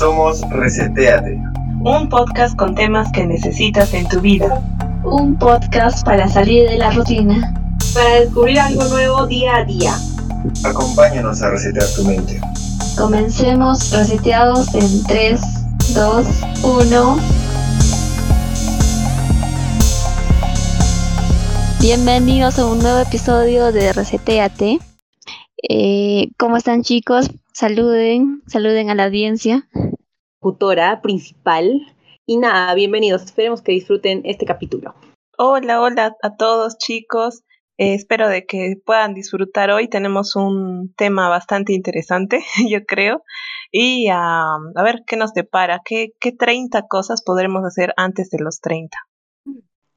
Somos Reseteate. Un podcast con temas que necesitas en tu vida. Un podcast para salir de la rutina. Para descubrir algo nuevo día a día. Acompáñanos a resetear tu mente. Comencemos reseteados en 3, 2, 1. Bienvenidos a un nuevo episodio de Reseteate. Eh, ¿Cómo están chicos? Saluden, saluden a la audiencia. Principal. Y nada, bienvenidos. Esperemos que disfruten este capítulo. Hola, hola a todos chicos. Eh, espero de que puedan disfrutar hoy. Tenemos un tema bastante interesante, yo creo. Y a ver qué nos depara. ¿Qué, ¿Qué 30 cosas podremos hacer antes de los 30?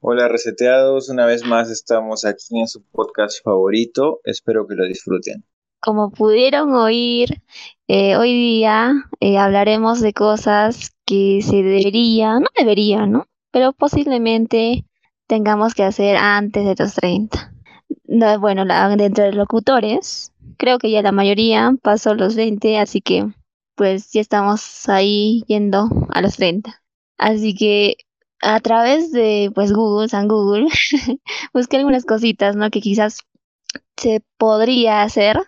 Hola reseteados, una vez más estamos aquí en su podcast favorito. Espero que lo disfruten. Como pudieron oír, eh, hoy día eh, hablaremos de cosas que se deberían, no deberían, ¿no? Pero posiblemente tengamos que hacer antes de los 30. No, bueno, la, dentro de locutores, creo que ya la mayoría pasó los 20, así que pues ya estamos ahí yendo a los 30. Así que a través de pues Google, San Google, busqué algunas cositas, ¿no? Que quizás se podría hacer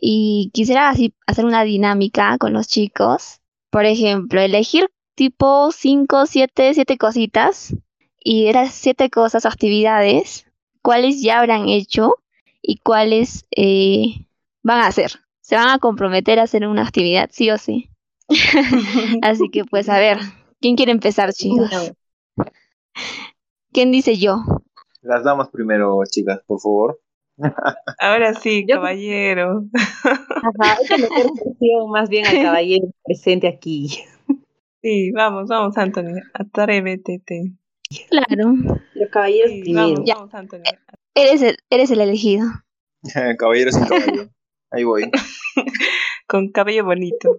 y quisiera así hacer una dinámica con los chicos. Por ejemplo, elegir tipo 5, 7, 7 cositas y eran 7 cosas o actividades, cuáles ya habrán hecho y cuáles eh, van a hacer. Se van a comprometer a hacer una actividad, sí o sí. así que pues a ver, ¿quién quiere empezar, chicos? ¿Quién dice yo? Las damas primero, chicas, por favor. Ahora sí, caballero. Ajá, es la más bien al caballero presente aquí. Sí, vamos, vamos, Anthony, atrévete. Claro. Los caballeros Sí, vamos, vamos, Anthony. Eres el, eres el elegido. caballero sin caballo. Ahí voy. Con cabello bonito.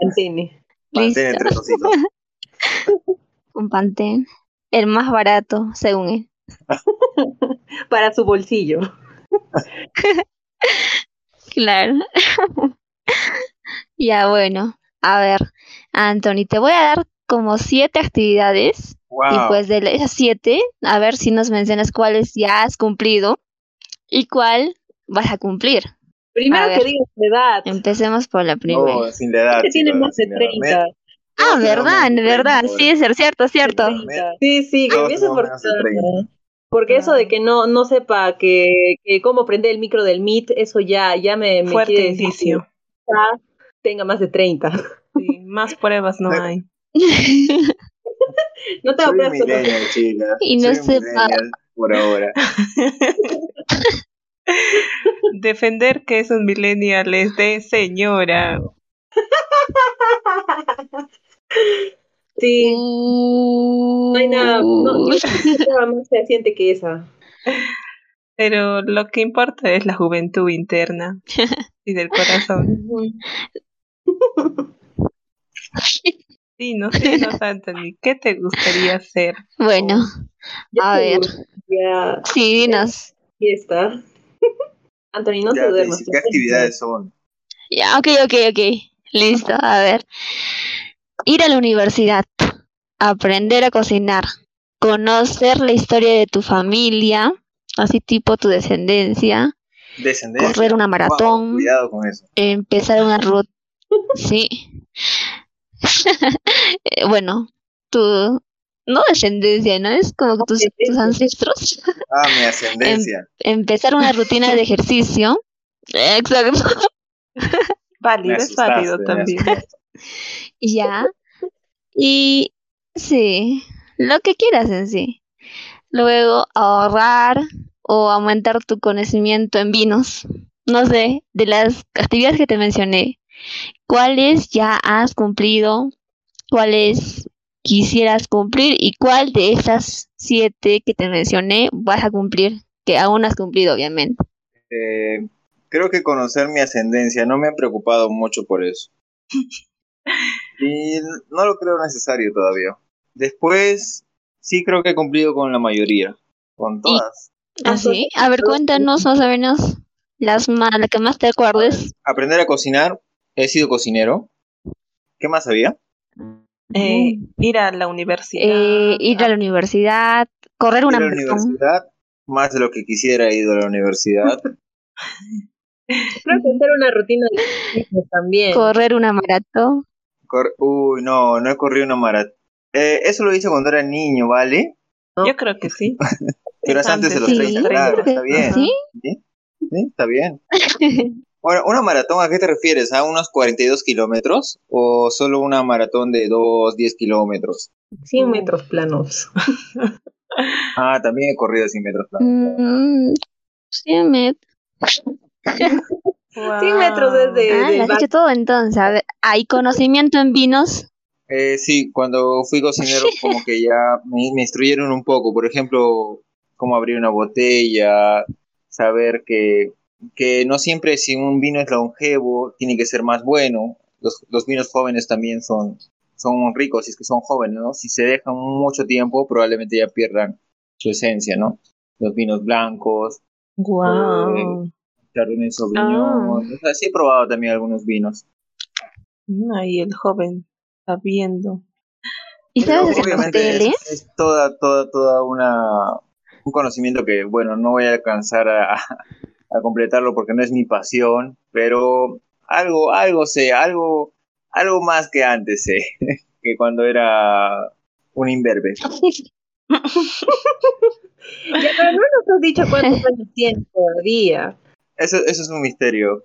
Mantene. Listo. Mantén tres ositos. Un pantén. El más barato, según él. Para su bolsillo. Claro. ya bueno. A ver, Anthony, te voy a dar como siete actividades. Wow. Y pues de esas siete, a ver si nos mencionas cuáles ya has cumplido y cuál vas a cumplir. Primero A ver. que digas la edad. Empecemos por la primera. No, sin la edad. que tiene más de sin la edad. 30. Me- ah, verdad, verdad. 30, Sí, es cierto, cierto. 30. Sí, sí, tenemos por menos de 30. Porque eso de que no, no sepa que, que cómo prender el micro del Meet, eso ya, ya me, me Fuerte quiere decir indicio. que ya tenga más de 30. Sí, más pruebas no hay. No te Soy pruebas millennial. Y no Soy sepa- millennial por ahora. Defender que esos millennials de señora. Sí, Uh, no hay nada, no, no hay nada más fehaciente que esa. Pero lo que importa es la juventud interna y del corazón. Sí, no sé, no, Anthony, ¿qué te gustaría hacer? Bueno, Ya A ver. Ya, sí, dinos. fiesta. Anthony, no Ya te duermas. ¿Qué actividades son? Ya, ok, ok, ok. Listo, a ver. Ir a la universidad, aprender a cocinar, conocer la historia de tu familia, así tipo tu descendencia, Descendencia. correr una Wow, maratón, cuidado con eso. empezar una ruta. Sí. Bueno, tu. No descendencia, ¿no? Es como tus, tus ancestros. Ah, mi ascendencia. Empezar una rutina de ejercicio. Exacto. Válido, es válido también. Y ya. Y sí, lo que quieras en sí. Luego ahorrar o aumentar tu conocimiento en vinos. No sé, de las actividades que te mencioné, ¿cuáles ya has cumplido? ¿Cuáles quisieras cumplir? ¿Y cuál de esas siete que te mencioné vas a cumplir? Que aún has cumplido, obviamente. Eh, creo que conocer mi ascendencia no me ha preocupado mucho por eso. Y no lo creo necesario todavía. Después, sí creo que he cumplido con la mayoría. Con todas. ¿Ah, sí? A ver, cuéntanos más o menos las más, la que más te acuerdes. Aprender a cocinar he sido cocinero. ¿Qué más había? Eh, ir a la universidad. Eh, ir a la universidad, correr una Ir a la maratón. universidad, más de lo que quisiera he ido a la universidad. Creo que hacer una rutina de también. correr una maratón. Cor- Uy, no, no he corrido una maratón. Eh, eso lo hice cuando era niño, ¿vale? Yo creo que sí. Pero es antes de los Sí. 30, claro, está bien. ¿Sí? ¿Sí? Sí, está bien. Bueno, ¿una maratón a qué te refieres? ¿A unos 42 kilómetros? ¿O solo una maratón de 2, 10 kilómetros? 100 metros planos. Ah, también he corrido 100 metros. planos. Mm, 100 metros. 100 metros desde Ah, del lo has hecho todo entonces. A ver, ¿hay conocimiento en vinos? Eh, sí, cuando fui cocinero como que ya me, me instruyeron un poco, por ejemplo, cómo abrir una botella, saber que, que no siempre si un vino es longevo tiene que ser más bueno. Los, los vinos jóvenes también son, son ricos si es que son jóvenes, ¿no? Si se dejan mucho tiempo probablemente ya pierdan su esencia, ¿no? Los vinos blancos, Wow. Chardonnay Sauvignon, o sea, sí he probado también algunos vinos. Ahí el joven sabiendo. ¿Y Pero sabes obviamente hoteles? es, es toda, toda, toda una un conocimiento que, bueno, no voy a alcanzar a, a completarlo porque no es mi pasión, pero algo, algo sé, algo, algo más que antes sé, que cuando era un imberbe. Ya, pero no nos has dicho cuántos años tienes todavía. Eso, eso es un misterio.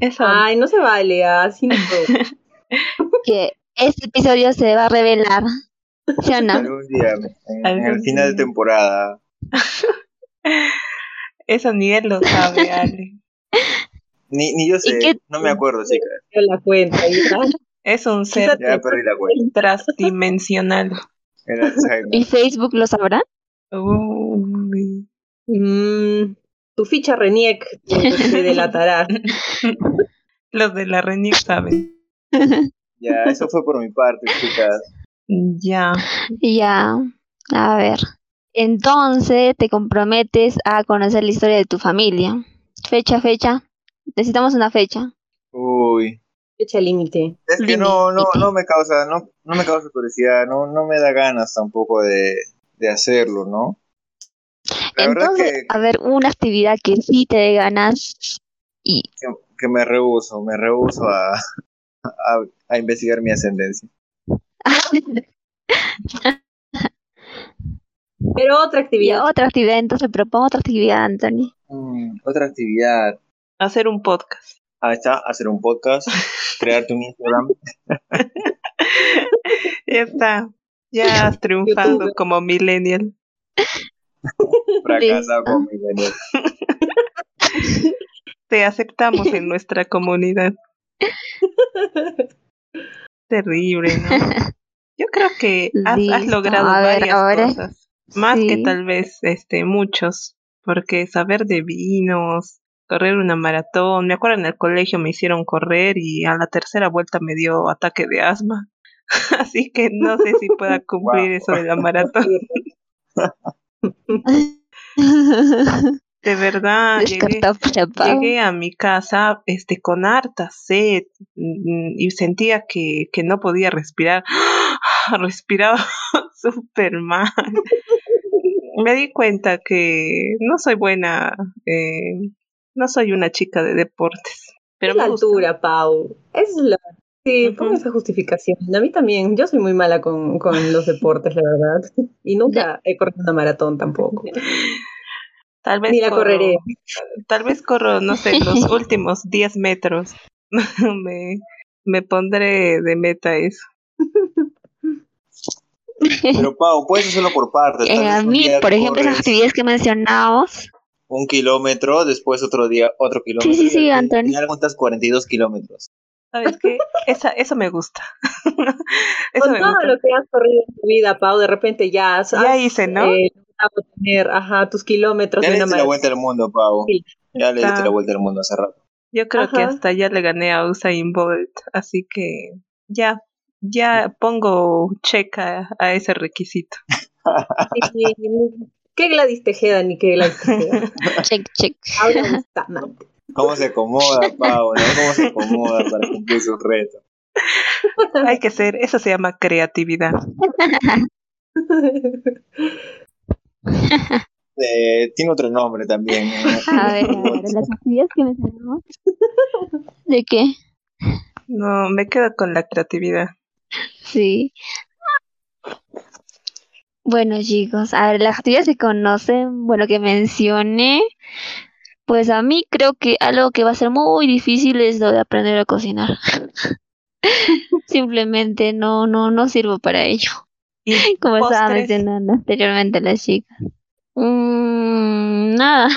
Eso. Ay, no se vale, así no. Que este episodio se va a revelar. ¿Sí o no? Algún día, en, en el final de temporada. Eso ni él lo sabe, Ale. Ni, ni yo sé, qué- no me acuerdo, chicas. Yo la cuenta. ¿ya? Es un ser Ya perdí la cuenta. transdimensional. ¿Y Facebook lo sabrá? Uy. Mm, tu ficha Reniec te, delatará. Los de la RENIC saben. Ya, eso fue por mi parte, chicas. Ya. Ya. A ver. Entonces te comprometes a conocer la historia de tu familia. Fecha, fecha. Necesitamos una fecha. Uy. Fecha límite. Es que no, no, no me causa, no, no me causa curiosidad, no, no me da ganas tampoco de, de hacerlo, ¿no? La Entonces, que, a ver, una actividad que sí te dé ganas y que, que me rehuso, me rehuso a, a, a investigar mi ascendencia. Pero otra y actividad. otra actividad, entonces propongo otra actividad, Anthony. Mm, otra actividad. Hacer un podcast. Ahí está, hacer un podcast, crearte un Instagram. Ya está. Ya has triunfado YouTube. como millennial. Fracasado con mi veneno. Te aceptamos en nuestra comunidad. Terrible, ¿no? Yo creo que has, logrado a ver, varias ahora cosas. Más que tal vez este muchos. Porque saber de vinos, correr una maratón. Me acuerdo en el colegio me hicieron correr y a la tercera vuelta me dio ataque de asma. Así que no sé si pueda cumplir Wow. eso de la maratón. De verdad, llegué, llegué a mi casa este con harta sed mm, y sentía que, que no podía respirar. Respiraba súper mal. Me di cuenta que no soy buena, eh, no soy una chica de deportes. Pero es la gusta. altura, Pau. Es la. Sí, pongo esa justificación. A mí también. Yo soy muy mala con, con los deportes, la verdad. Y nunca he corrido una maratón tampoco. Tal vez Ni la corro- correré. Tal vez corro, no sé, los últimos 10 metros. me, me pondré de meta eso. Pero Pau, puedes hacerlo por partes. Eh, a mí, por ejemplo, esas actividades que mencionamos, Un kilómetro, después otro día otro kilómetro. sí, sí, y al Anthony. final cuentas 42 kilómetros. ¿Sabes qué? Esa, eso me gusta. eso Con me todo gusta. lo que has corrido en tu vida, Pau, de repente ya has, Ya hice, ¿no? eh, tener ajá, tus kilómetros Ya de le una diste la vuelta al mundo, Pau. Sí. Ya le diste Está. la vuelta al mundo hace rato. Yo creo que hasta ya le gané a Usain Bolt, así que ya, ya pongo checa a ese requisito. ¿Qué Gladys Tejeda ni qué Gladys Tejeda? check, check. Ahora Bustamante. ¿Cómo se acomoda, Pau? ¿no? ¿Cómo se acomoda para cumplir sus retos? Hay que ser, eso se llama creatividad. Eh, tiene otro nombre también. ¿no? A ver, a ver, las actividades que mencionamos. ¿De qué? No, me quedo con la creatividad. Sí. Bueno, chicos, a ver, las actividades que conocen, bueno, que mencioné, pues a mí creo que algo que va a ser muy difícil es lo de aprender a cocinar. Simplemente no, no, no sirvo para ello. Como estaba mencionando anteriormente las chicas. Mm, nada,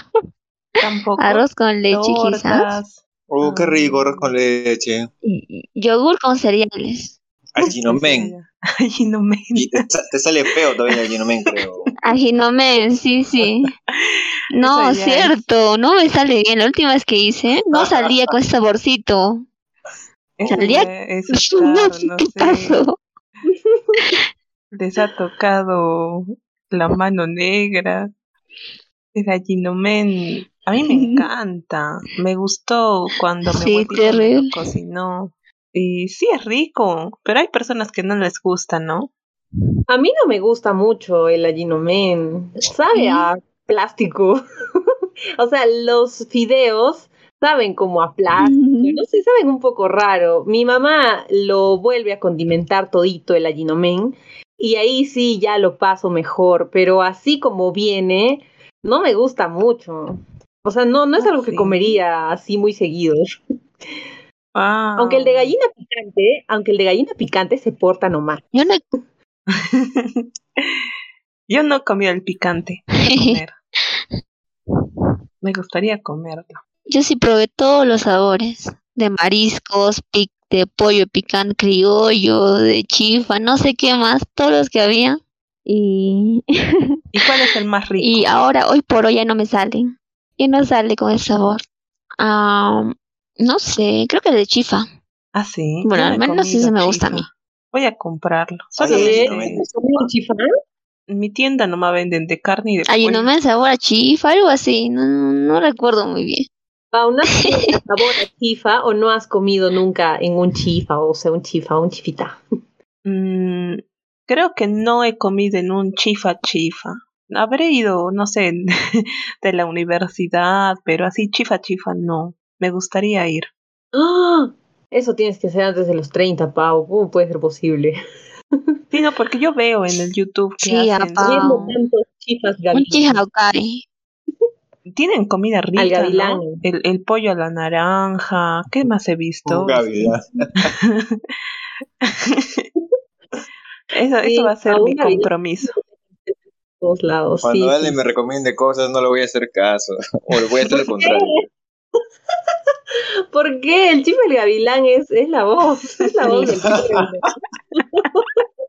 tampoco. arroz con leche quizás. Oh, qué rico, arroz con leche. Y- y yogur con cereales. Aginomen. Ay, no me. Y te, te sale feo todavía aginomen, creo. Ajinomen, sí, sí. No, cierto, no me sale bien. La última vez que hice, no salía con ese saborcito. Salía- es estar, No qué sé. pasó. Les ha tocado la mano negra. El gallinomen. A mí me encanta. Me gustó cuando Sí, me terrible. cocinó. Y sí es rico, pero hay personas que no les gusta, ¿no? A mí no me gusta mucho el allinomen. Sabe a plástico. o sea, los fideos saben como a plástico. No sé, saben un poco raro. Mi mamá lo vuelve a condimentar todito el allinomen y ahí sí ya lo paso mejor, pero así como viene, no me gusta mucho. O sea, no, no es Ah, algo que comería así muy seguido. Ah. Aunque el de gallina picante, aunque el de gallina picante se porta nomás. Yo no, Yo no comí el picante. Comer. Me gustaría comerlo. yo sí probé todos los sabores. De mariscos, pic, de pollo picante criollo, de chifa, no sé qué más, todos los que había. Y, ¿Y cuál es el más rico? y ahora, hoy por hoy ya no me salen. Y no sale con el sabor. Ah, no sé, creo que el de chifa. Ah, sí. Bueno, no al menos comido ese me gusta a chifa. mí. Voy a comprarlo. Ah, Solamente sí, en- no mi tienda nomás venden de carne y de pollo. uno me sabor a chifa, algo así, no, no recuerdo muy bien. Pau, ¿no has comido sabor a chifa o no has comido nunca en un chifa, o sea, un chifa, un chifita? Mm, creo que no he comido en un chifa chifa. Habré ido, no sé, de la universidad, pero así chifa chifa no. Me gustaría ir. ¡Ah! Eso tienes que hacer antes de los 30, Pau. ¿Cómo puede ser posible? Sí, no, porque yo veo en el YouTube que Sí, hacen, chifas tienen comida rica, gavilán. ¿no? El, el pollo a la naranja, ¿qué más he visto? Eso, Sí, eso va a ser mi compromiso. todos lados. Cuando sí, Ale sí. me recomiende cosas, no le voy a hacer caso. O le voy a hacer lo contrario. ¿Por qué? El chifa del gavilán es, es la voz. Es la voz del.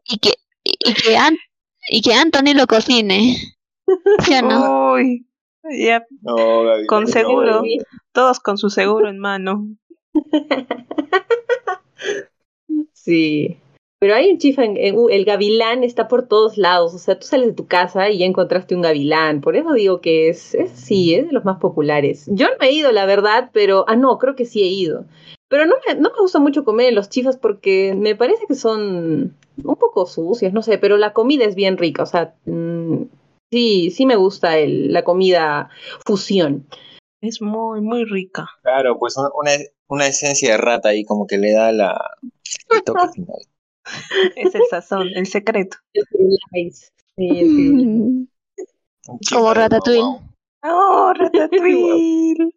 Y que, y que, An- y que Anthony lo cocine. ¿Sí o no? Uy, ya, No. Con no. seguro. todos con su seguro en mano. Sí. Pero hay un chifa, en, en- el gavilán está por todos lados. O sea, tú sales de tu casa y ya encontraste un gavilán. Por eso digo que es, es sí, es de los más populares. Yo no he ido, la verdad, pero. Ah, no, creo que sí he ido. Pero no me, no me gusta mucho comer los chifas porque me parece que son un poco sucios, no sé, pero la comida es bien rica. O sea, mm, sí, sí me gusta el, la comida fusión. Es muy, muy rica. Claro, pues una, una, una esencia de rata ahí como que le da la, el toque final. Es el sazón, el secreto. Como Ratatouille. ¡Oh, ratatouille!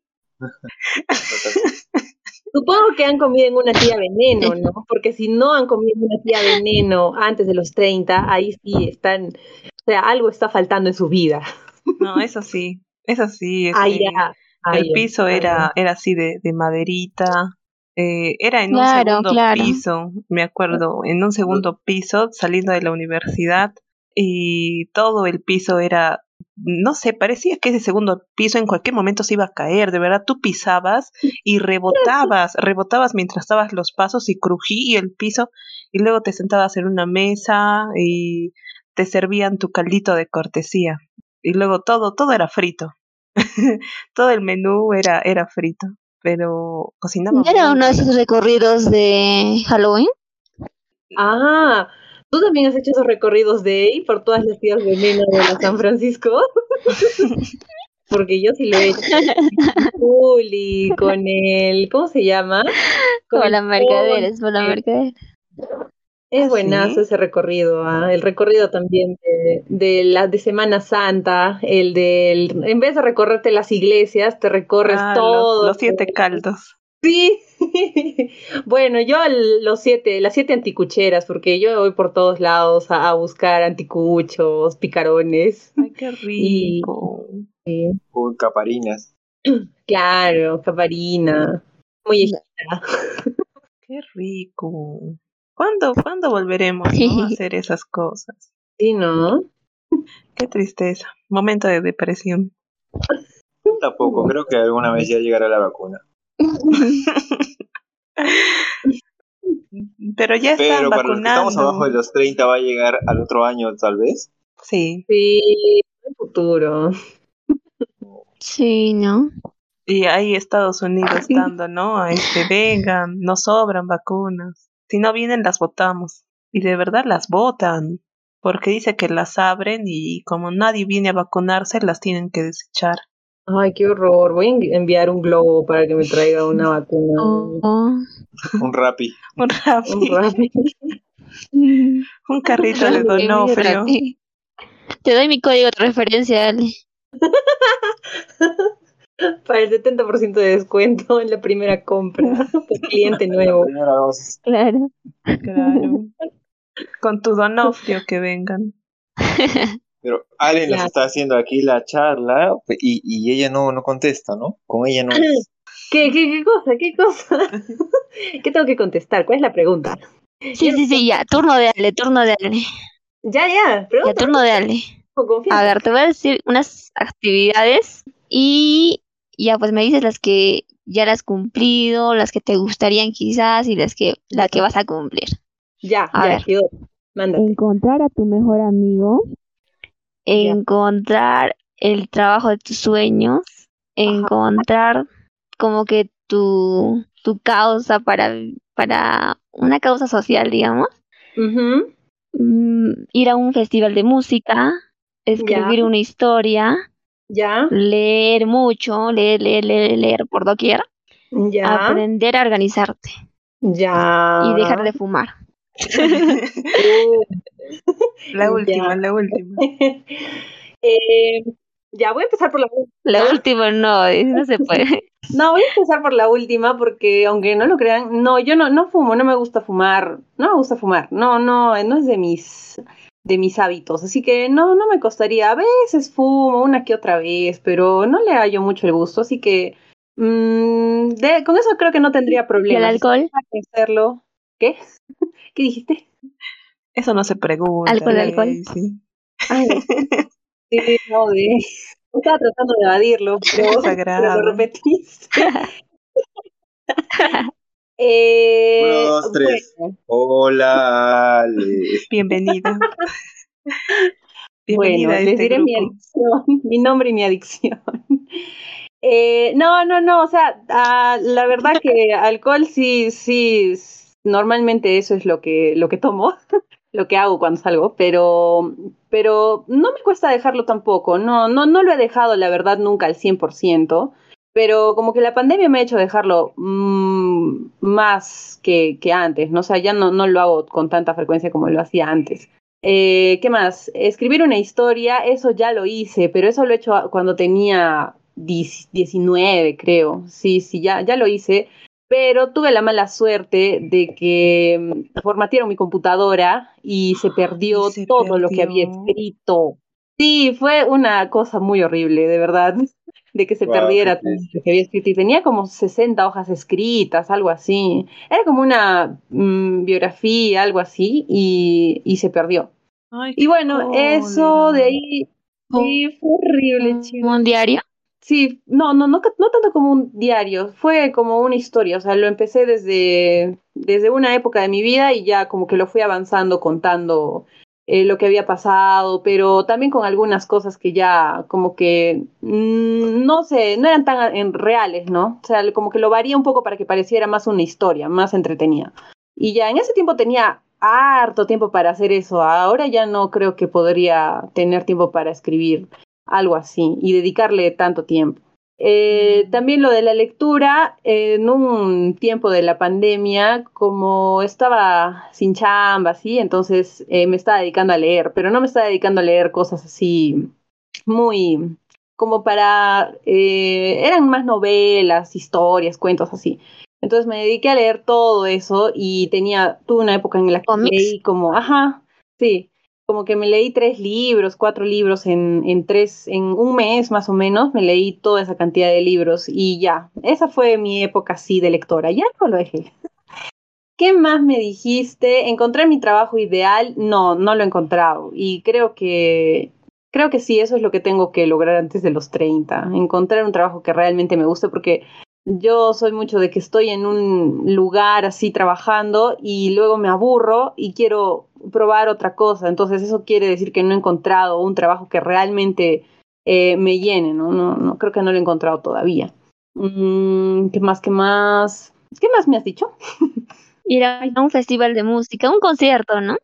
Supongo que han comido en una tía veneno, ¿no? Porque si no han comido en una tía veneno antes de los 30, ahí sí están, o sea, algo está faltando en su vida. No, eso sí, eso sí. Ah, este, ya. Ah, el piso Ah, era, era así de, de maderita. Eh, era en un segundo claro. piso, me acuerdo, en un segundo piso saliendo de la universidad y todo el piso era, no sé, parecía que ese segundo piso en cualquier momento se iba a caer, de verdad, tú pisabas y rebotabas, rebotabas mientras dabas los pasos y crujía el piso y luego te sentabas en una mesa y te servían tu caldito de cortesía y luego todo, todo era frito. Todo el menú era, era frito, pero cocinamos. ¿Era uno de esos recorridos de Halloween? Ah, ¿tú también has hecho esos recorridos de ahí por todas las tías veneno de la San Francisco? Porque yo sí lo he hecho. Juli, con el, ¿cómo se llama? Con el la mercadera, es por la ponche. Es ¿Ah, buenazo sí? ese recorrido, ¿ah? el recorrido también de, de la de Semana Santa, el del, en vez de recorrerte las iglesias, te recorres Ah, los- todo. los, siete caldos. Sí. bueno, yo los siete, las siete anticucheras, porque yo voy por todos lados a, a buscar anticuchos, picarones. Ay, qué rico. Sí. Uy, caparinas. Claro, caparina, muy. Qué rico. ¿Cuándo, ¿cuándo volveremos no, a hacer esas cosas? Sí, ¿no? Qué tristeza. Momento de depresión. Tampoco, creo que alguna vez ya llegará la vacuna. Pero ya están Pero para los que vacunando. estamos abajo de los 30 va a llegar al otro año, tal vez. Sí. Sí, el futuro. Sí, ¿no? Y ahí Estados Unidos dando, ¿no? A este, vengan, nos sobran vacunas. Si no vienen, las votamos. Y de verdad las votan. Porque dice que las abren y como nadie viene a vacunarse, las tienen que desechar. Ay, qué horror. Voy a envi- enviar un globo para que me traiga una vacuna. Oh. Un rapi. Un Rappi, Un Rappi. un carrito de Donofrio. Te doy mi código de referencia, Ale. Para el 70% de descuento en la primera compra. Por cliente nuevo. Primera dosis. Claro. Claro. Con tu Donofrio que vengan. Pero Allen nos Ya. está haciendo aquí la charla y, y ella no, no contesta, ¿no? Con ella no. es. ¿Qué, qué, qué cosa? ¿Qué cosa? ¿Qué tengo que contestar? ¿Cuál es la pregunta? Sí, sí, sí, ya. Turno de Ale, turno de Ale. Ya, ya. Ya, Pregunta turno de Ale. con confianza. A ver, te voy a decir unas actividades y ya pues me dices las que ya las has cumplido, las que te gustarían quizás y las que la que vas a cumplir. Ya, A ya, ver. Encontrar a tu mejor amigo, encontrar el trabajo de tus sueños, encontrar como que tu, tu causa para, para una causa social, digamos, mm, ir a un festival de música, escribir una historia, Ya, leer mucho, leer, leer, leer, leer por doquier, ya, aprender a organizarte ya. y dejar de fumar. La Ya. última, la última. eh, ya, voy a empezar por la La ¿Ah? última no, no se puede. No, voy a empezar por la última porque aunque no lo crean, no, yo no, no fumo, no me gusta fumar, no me gusta fumar, no, no, no es de mis, de mis hábitos, así que no, no me costaría, a veces fumo una que otra vez, pero no le hallo mucho el gusto, así que mm, de- con eso creo que no tendría ¿Y el problemas. alcohol? Hacerlo. ¿Qué? ¿Qué dijiste? Eso no se pregunta. Alcohol, alcohol. Ay, sí, no, de... Estaba tratando de evadirlo, pero, pero lo repetiste. Eh, Uno, dos, tres. bueno, Hola, Ale. Bienvenida. Bueno, Bienvenida a les este diré mi adicción, mi nombre y mi adicción. Eh, no, no, no, o sea, la verdad que alcohol sí, sí, normalmente eso es lo que, lo que tomo, lo que hago cuando salgo, pero, pero no me cuesta dejarlo tampoco, no, no, no lo he dejado, la verdad, nunca al 100%, pero como que la pandemia me ha hecho dejarlo mm, más que, que antes, ¿no? O sea, ya no, no lo hago con tanta frecuencia como lo hacía antes. Eh, ¿Qué más? Escribir una historia, eso ya lo hice, pero eso lo he hecho cuando tenía 10 19, creo. Sí, sí, ya, ya lo hice. Pero tuve la mala suerte de que mm, formatearon mi computadora y se perdió Y se todo lo que había escrito. Sí, fue una cosa muy horrible, de verdad, de que se perdiera todo lo que había escrito. Y tenía como 60 hojas escritas, algo así. Era como una mm, biografía, algo así, y, y se perdió. Ay, Y bueno, eso de ahí sí, fue horrible, chico. Un diario. Sí, no, no, no, no tanto como un diario, fue como una historia, o sea, lo empecé desde, desde una época de mi vida y ya como que lo fui avanzando, contando eh, lo que había pasado, pero también con algunas cosas que ya como que mm, no sé, no eran tan reales, ¿no? O sea, como que lo varía un poco para que pareciera más una historia, más entretenida. Y ya en ese tiempo tenía harto tiempo para hacer eso. Ahora ya no creo que podría tener tiempo para escribir algo así y dedicarle tanto tiempo. Eh, también lo de la lectura, en un tiempo de la pandemia, como estaba sin chamba, ¿sí? entonces eh, me estaba dedicando a leer, pero no me estaba dedicando a leer cosas así muy como para, eh, eran más novelas, historias, cuentos así. Entonces me dediqué a leer todo eso y tenía, tuve una época en la que leí como, ajá, sí, como que me leí tres libros, cuatro libros en, en tres, en un mes más o menos, me leí toda esa cantidad de libros y ya, esa fue mi época así de lectora, ya no lo dejé. ¿Qué más me dijiste? ¿Encontré mi trabajo ideal? No, no lo he encontrado y creo que creo que sí, eso es lo que tengo que lograr antes de los 30, encontrar un trabajo que realmente me guste porque yo soy mucho de que estoy en un lugar así trabajando y luego me aburro y quiero probar otra cosa. Entonces eso quiere decir que no he encontrado un trabajo que realmente eh, me llene, ¿no? ¿no? No creo que no lo he encontrado todavía. Mm, ¿Qué más? ¿Qué más? ¿Qué más me has dicho? Ir a un festival de música, un concierto, ¿no?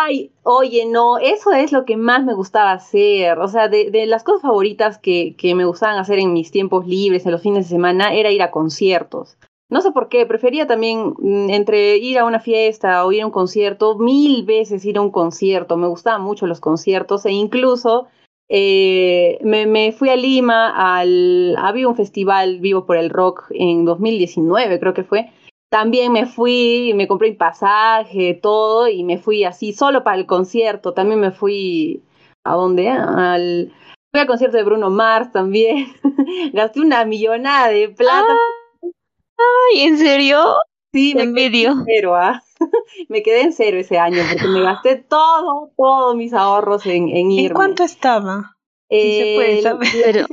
Ay, oye, no, eso es lo que más me gustaba hacer. O sea, de, de las cosas favoritas que, que, me gustaban hacer en mis tiempos libres, en los fines de semana, era ir a conciertos. No sé por qué, prefería también mm, entre ir a una fiesta o ir a un concierto, mil veces ir a un concierto. Me gustaban mucho los conciertos e incluso eh, me, me, fui a Lima, al, había un festival vivo por el rock en 2019, creo que fue también me fui, me compré un pasaje, todo, y me fui así, solo para el concierto. También me fui, ¿a dónde? Al, fui al concierto de Bruno Mars también. Gasté una millonada de plata. Ay, ¿en serio? Sí, me quedé en cero, ¿ah? me quedé en cero ese año porque me gasté todo, todos mis ahorros en, en irme. ¿En cuánto estaba? Eh, se puede saber.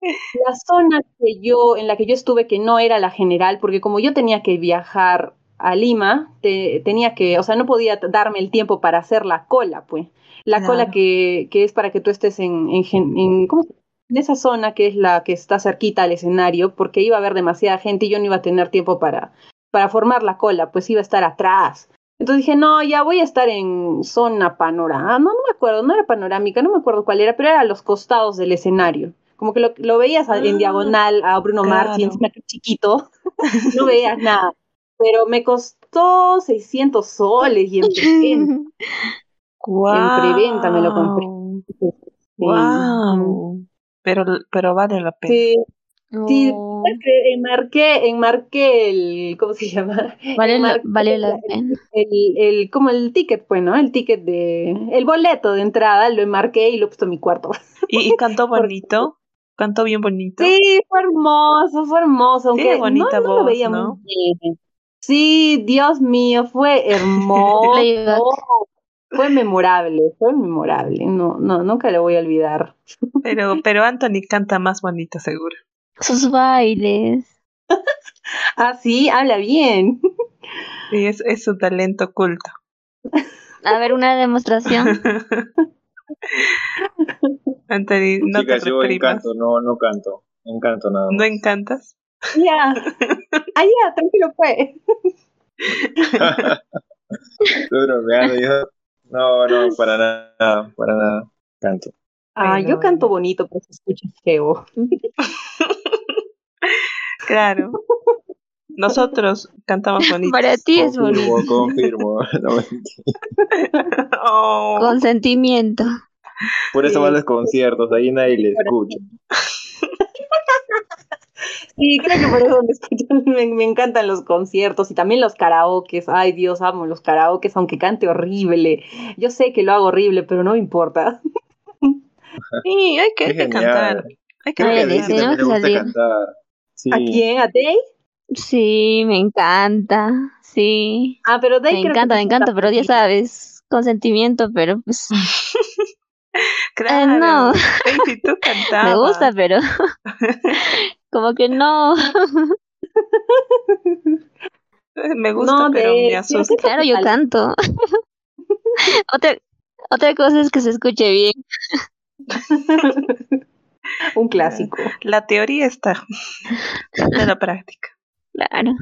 La zona que yo, en la que yo estuve, que no era la general, porque como yo tenía que viajar a Lima, te, tenía que, o sea, no podía darme el tiempo para hacer la cola, pues. La claro. cola que, que, es para que tú estés en, en, en, ¿cómo en esa zona que es la que está cerquita al escenario, porque iba a haber demasiada gente y yo no iba a tener tiempo para, para formar la cola, pues iba a estar atrás. Entonces dije, no, ya voy a estar en zona panorámica. No, no me acuerdo, no era panorámica, no me acuerdo cuál era, pero era a los costados del escenario como que lo, lo veías ah, en diagonal a Bruno claro. Mars y encima que chiquito, no veías nada. Pero me costó 600 soles y en preventa. Wow. En preventa me lo compré. Sí. Wow. Pero, pero vale la pena. Sí. Sí, oh. enmarqué, enmarqué el, ¿cómo se llama? Vale, la, vale la pena. El, el, como el ticket, pues, ¿no? El ticket de, el boleto de entrada, lo enmarqué y lo puse en mi cuarto. ¿Y, y cantó bonito? Cantó bien bonito. Sí, fue hermoso, fue hermoso. Aunque bonita no, voz, no lo veía ¿no? muy bien. Sí, Dios mío, fue hermoso. fue memorable, fue memorable. No, no, nunca lo voy a olvidar. Pero, pero Anthony canta más bonito, seguro. Sus bailes. ah, sí, habla bien. Sí, es, es su talento oculto. A ver, una demostración. Anthony, no Chicas, te yo encanto, no, no canto. Encanto nada ¿No más. encantas? Ya. Ah, ya, tranquilo, pues. Bromeando, yo. No, no, para nada, para nada. Canto. Ah, yo canto bonito, pero se escucha feo. Claro. Nosotros cantamos bonito. Para ti es bonito. Confirmo. No. Oh. Con sentimiento. Por eso Sí. van los conciertos, ahí nadie le escucha. Sí, creo que por eso me, escuchan, me, me encantan los conciertos y también los karaokes. Ay, Dios, amo los karaokes, aunque cante horrible. Yo sé que lo hago horrible, pero no me importa. Sí, hay que, hay cantar. Hay que Ay, tenemos le que gusta salir. cantar. Sí. ¿A quién? ¿A Day? Sí, me encanta. Sí. Ah, pero Day Me creo que encanta, me canta encanta, pero ya sabes, con sentimiento, pero pues Claro. Eh, no. Daisy, tú cantabas. me gusta, pero como que no. Me gusta, No, pero de- me asusta. Claro, yo canto. Otra, otra cosa es que se escuche bien. Un clásico. La teoría está de la práctica. Claro.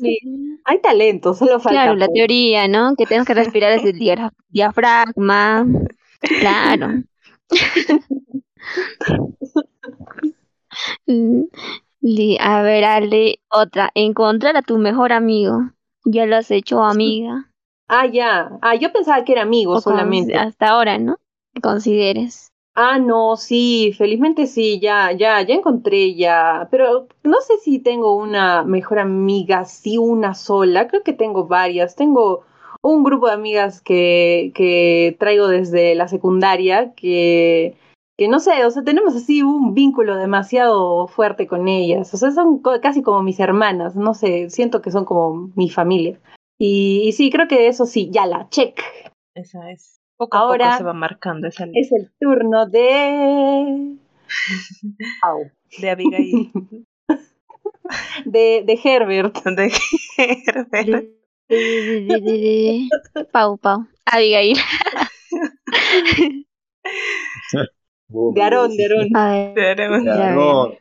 Sí. Hay talento, solo falta. Claro, la teoría, ¿no? Que tenemos que respirar desde el diafra- diafragma. Claro. A ver, Ale, otra. Encontrar a tu mejor amigo. ¿Ya lo has hecho, amiga? Ah, ya. Ah, yo pensaba que era amigo O solamente. hasta ahora, ¿no? Consideres. Ah, no, sí, felizmente sí, ya, ya, ya encontré ya. Pero no sé si tengo una mejor amiga, sí, una sola. Creo que tengo varias. Tengo un grupo de amigas que, que traigo desde la secundaria que, que no sé, o sea, tenemos así un vínculo demasiado fuerte con ellas. O sea, son casi como mis hermanas, no sé, siento que son como mi familia. Y, y sí, creo que eso sí, ya la check. Esa es. Poco a Ahora- poco se va marcando esa línea Es el turno de... Au. de Abigail. de, de Herbert. de Herbert. Pau, Pau. Abigail. De Aarón, de Aarón. A ver, Pero- Ya, Ya, no,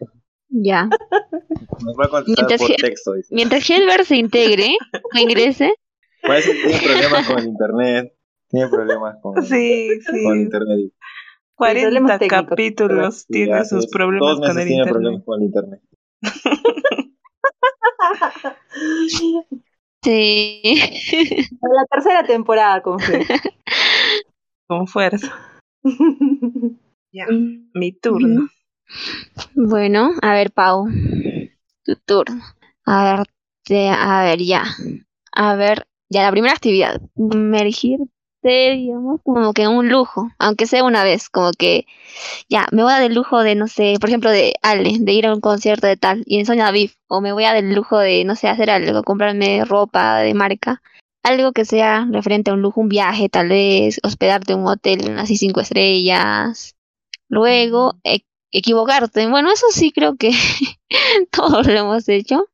ya. nos va a contestar Mientras por texto. dice. Mientras Helber se integre o ingrese, Parece que tiene problemas con el internet. Tiene problemas con, Sí, con sí. internet. 40 problemas técnicos, capítulos tiene sus es. problemas Dos con el tiene internet. problemas con el internet. sí. La tercera temporada, con fe. Con fuerza. Ya, mi turno. Bueno, a ver, Pau, tu turno. A ver, te- a ver, ya. A ver, ya la primera actividad. Emergirte, digamos, como que un lujo, aunque sea una vez, como que ya, me voy a dar el lujo de, no sé, por ejemplo, de Ale, de ir a un concierto de tal, y en Soña Beef, o me voy a dar el lujo de, no sé, hacer algo, comprarme ropa de marca. Algo que sea referente a un lujo, un viaje, tal vez, hospedarte en un hotel así cinco estrellas. Luego, e- equivocarte. Bueno, eso sí creo que todos lo hemos hecho.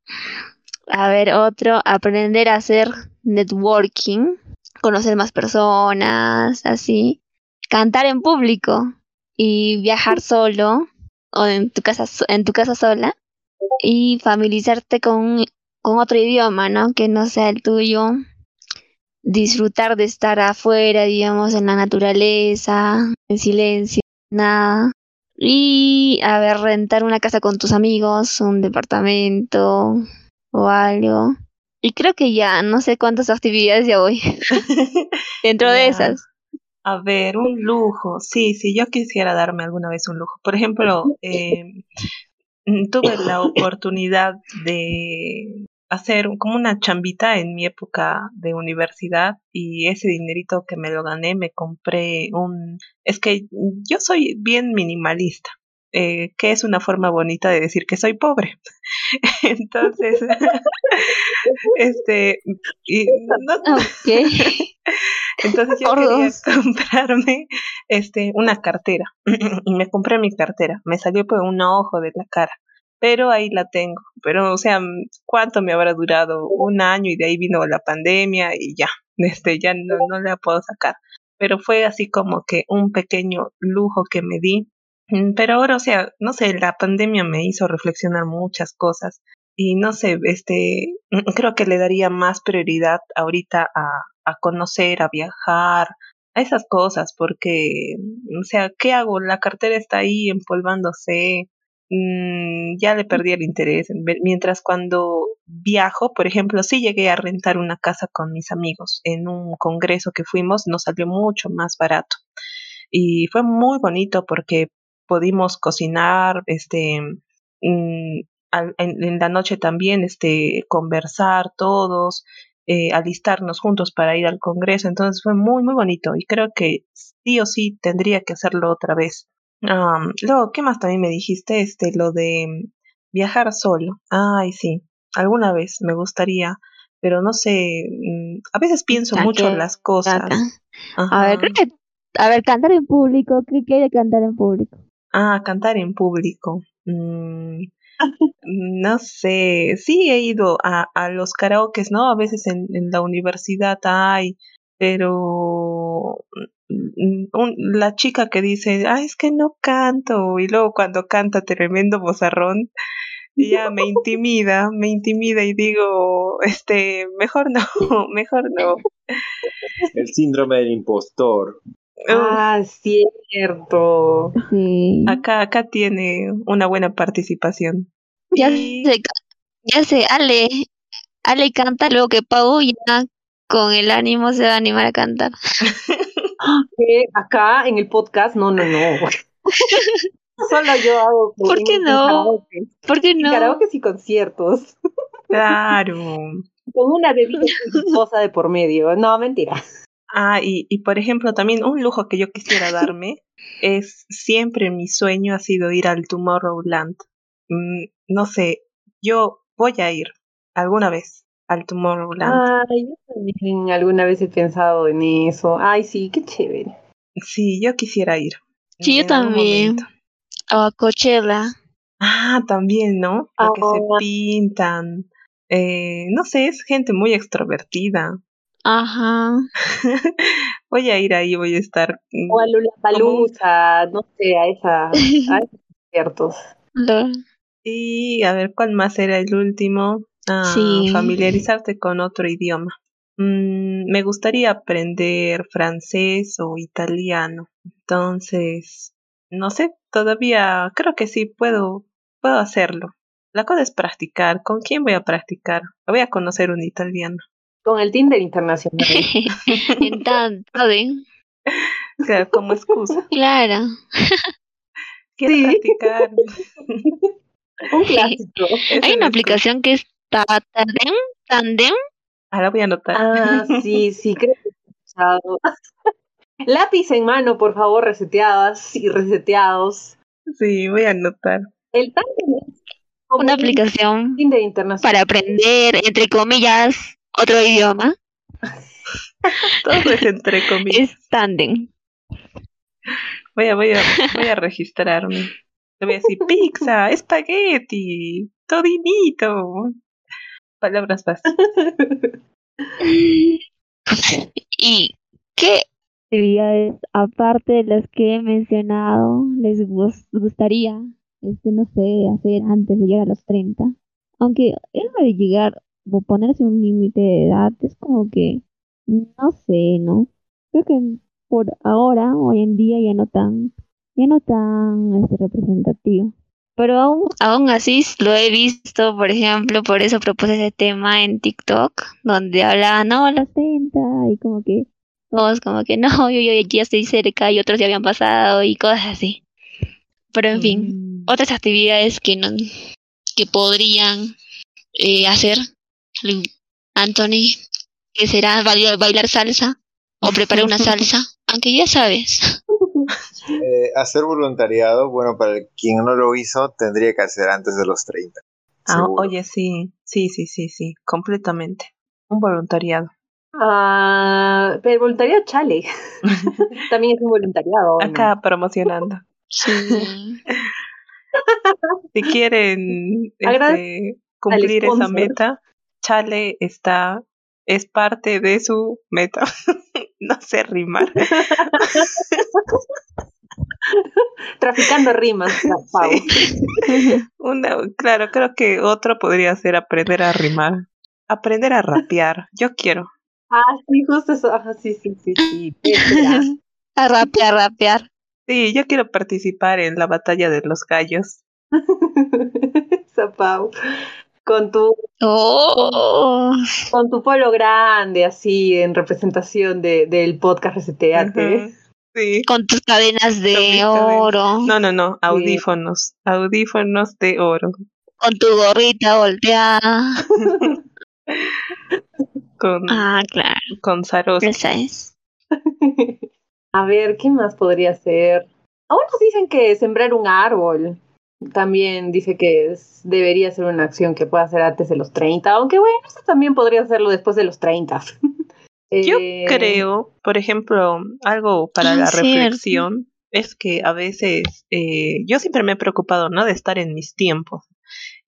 A ver, otro, aprender a hacer networking, conocer más personas, así. Cantar en público y viajar solo o en tu casa, en tu casa sola y familiarizarte con, con otro idioma, ¿no? Que no sea el tuyo. Disfrutar de estar afuera, digamos, en la naturaleza, en silencio, nada. Y, a ver, rentar una casa con tus amigos, un departamento o algo. Y creo que ya, no sé cuántas actividades ya voy dentro de esas. A ver, un lujo. Sí, sí, yo quisiera darme alguna vez un lujo. Por ejemplo, eh, tuve la oportunidad de hacer como una chambita en mi época de universidad y ese dinerito que me lo gané me compré un... Es que yo soy bien minimalista, eh, que es una forma bonita de decir que soy pobre. Entonces, este, y no, entonces yo Por quería dos. comprarme este una cartera y me compré mi cartera. Me salió por un ojo de la cara, pero ahí la tengo. Pero o sea, ¿cuánto me habrá durado? Un año y de ahí vino la pandemia y ya, este ya no no la puedo sacar. Pero fue así como que un pequeño lujo que me di. Pero ahora, o sea, no sé, la pandemia me hizo reflexionar muchas cosas y no sé, este, mm, creo que le daría más prioridad ahorita a, a conocer, a viajar, a esas cosas, porque, mm, o sea, ¿qué hago? La cartera está ahí empolvándose, mm, ya le perdí el interés. Mientras cuando viajo, por ejemplo, sí llegué a rentar una casa con mis amigos en un congreso que fuimos, nos salió mucho más barato. Y fue muy bonito porque pudimos cocinar, este, mm, en, en la noche también, este, conversar todos, eh, alistarnos juntos para ir al Congreso. Entonces fue muy, muy bonito y creo que sí o sí tendría que hacerlo otra vez. Luego, ¿qué más también me dijiste? Este, lo de mm, viajar solo. Ay, sí, alguna vez me gustaría, pero no sé, mm, a veces pienso mucho que- las cosas. A ver, creo que, a ver, cantar en público, ¿qué quiere cantar en público? Ah, cantar en público. Mm, no sé, sí he ido a, a los karaokes, ¿no? A veces en, en la universidad hay, pero mm, un- la chica que dice, ah, es que no canto, y luego cuando canta tremendo bozarrón, ya me intimida, me intimida y digo, este, mejor no, mejor no. El síndrome del impostor. Ah, cierto. Sí. acá, acá tiene una buena participación. Ya Y- sé, ya sé, Ale, Ale canta, luego que Pau ya con el ánimo se va a animar a cantar. Acá en el podcast, no, no, no. Solo yo hago. ¿Por qué no? karaoke. ¿Por qué no? karaoke y conciertos. Claro. Con una bebida esposa de por medio. No, mentira. Ah, y, y por ejemplo, también un lujo que yo quisiera darme es siempre mi sueño ha sido ir al Tomorrowland. Mm, no sé, yo voy a ir alguna vez al Tomorrowland. Ay, yo también alguna vez he pensado en eso. Ay, sí, qué chévere. Sí, yo quisiera ir. Sí, yo también. O a Coachella. Ah, también, ¿no? Porque se Ah. pintan. Eh, no sé, es gente muy extrovertida. Ajá. voy a ir ahí, voy a estar. mm, O a Lollapalooza, no sé, a esa, a esos conciertos. Lo- Y a ver, ¿cuál más era el último? Ah, Sí. familiarizarte con otro idioma. Mm, me gustaría aprender francés o italiano. Entonces, no sé, todavía creo que sí puedo, puedo hacerlo. La cosa es practicar. ¿Con quién voy a practicar? Voy a conocer un italiano. Con el Tinder internacional. en tanto de... Claro, como excusa. Claro. Quiero Sí. practicar. Un clásico. Hay una aplicación que es Ta- Tandem, Tandem. Ah, la voy a anotar. Ah, sí, sí, creo que he escuchado. Lápiz en mano, por favor, reseteadas y reseteados. Sí, voy a anotar. El tándem es como Una un aplicación Tinder internacional. para aprender, entre comillas, otro idioma. Todo es entre comillas. Es Tandem. Voy a, voy a, voy a registrarme. Le voy a decir pizza, espagueti, todinito. Palabras fáciles. ¿Y qué actividades, aparte de las que he mencionado, les gus- gustaría, este, no sé, hacer antes de llegar a los 30? Aunque eso de llegar ponerse un límite de edad es como que, no sé, ¿no? Creo que por ahora, hoy en día, ya no tan, ya no tan este, representativo. Pero aún, aún así lo he visto, por ejemplo, por eso propuse ese tema en TikTok, donde hablaban, no, las 30, y como que todos como que no, yo, yo ya estoy cerca y otros ya habían pasado y cosas así. Pero en fin, Mm, otras actividades que no, que podrían eh, hacer Anthony, que será bailar, salsa o preparar una salsa, aunque ya sabes. Eh, hacer voluntariado, bueno, para quien no lo hizo, tendría que hacer antes de los 30. Ah, oye, sí, sí, sí, sí, sí, completamente. Un voluntariado. Ah, pero el voluntariado chale. También es un voluntariado. Acá promocionando. Sí. Si quieren este, cumplir esa meta, Chale está, es parte de su meta. no sé rimar. Traficando rimas, Pau. Una, claro, creo que otro podría ser aprender a rimar. Aprender a rapear. Yo quiero. Ah, sí, justo eso. Sí, sí, sí, sí. A rapear, rapear. Sí, yo quiero participar en la batalla de los gallos. Esa Pau. Con tu, Oh, con tu polo grande, así, en representación de, del podcast Reseteate. Sí. con tus cadenas Con de cadenas. oro, No, no, no. Audífonos. Audífonos de oro. con tu gorrita volteada. Con, Ah, claro, con Saros. esa es. A ver, ¿qué más podría ser? Algunos dicen que sembrar un árbol también dice que es- debería ser una acción que pueda hacer antes de los 30, aunque bueno, eso también podría hacerlo después de los 30. Yo Eh, creo, por ejemplo, algo para Ah, la cierto. reflexión es que a veces eh, yo siempre me he preocupado, ¿no? De estar en mis tiempos.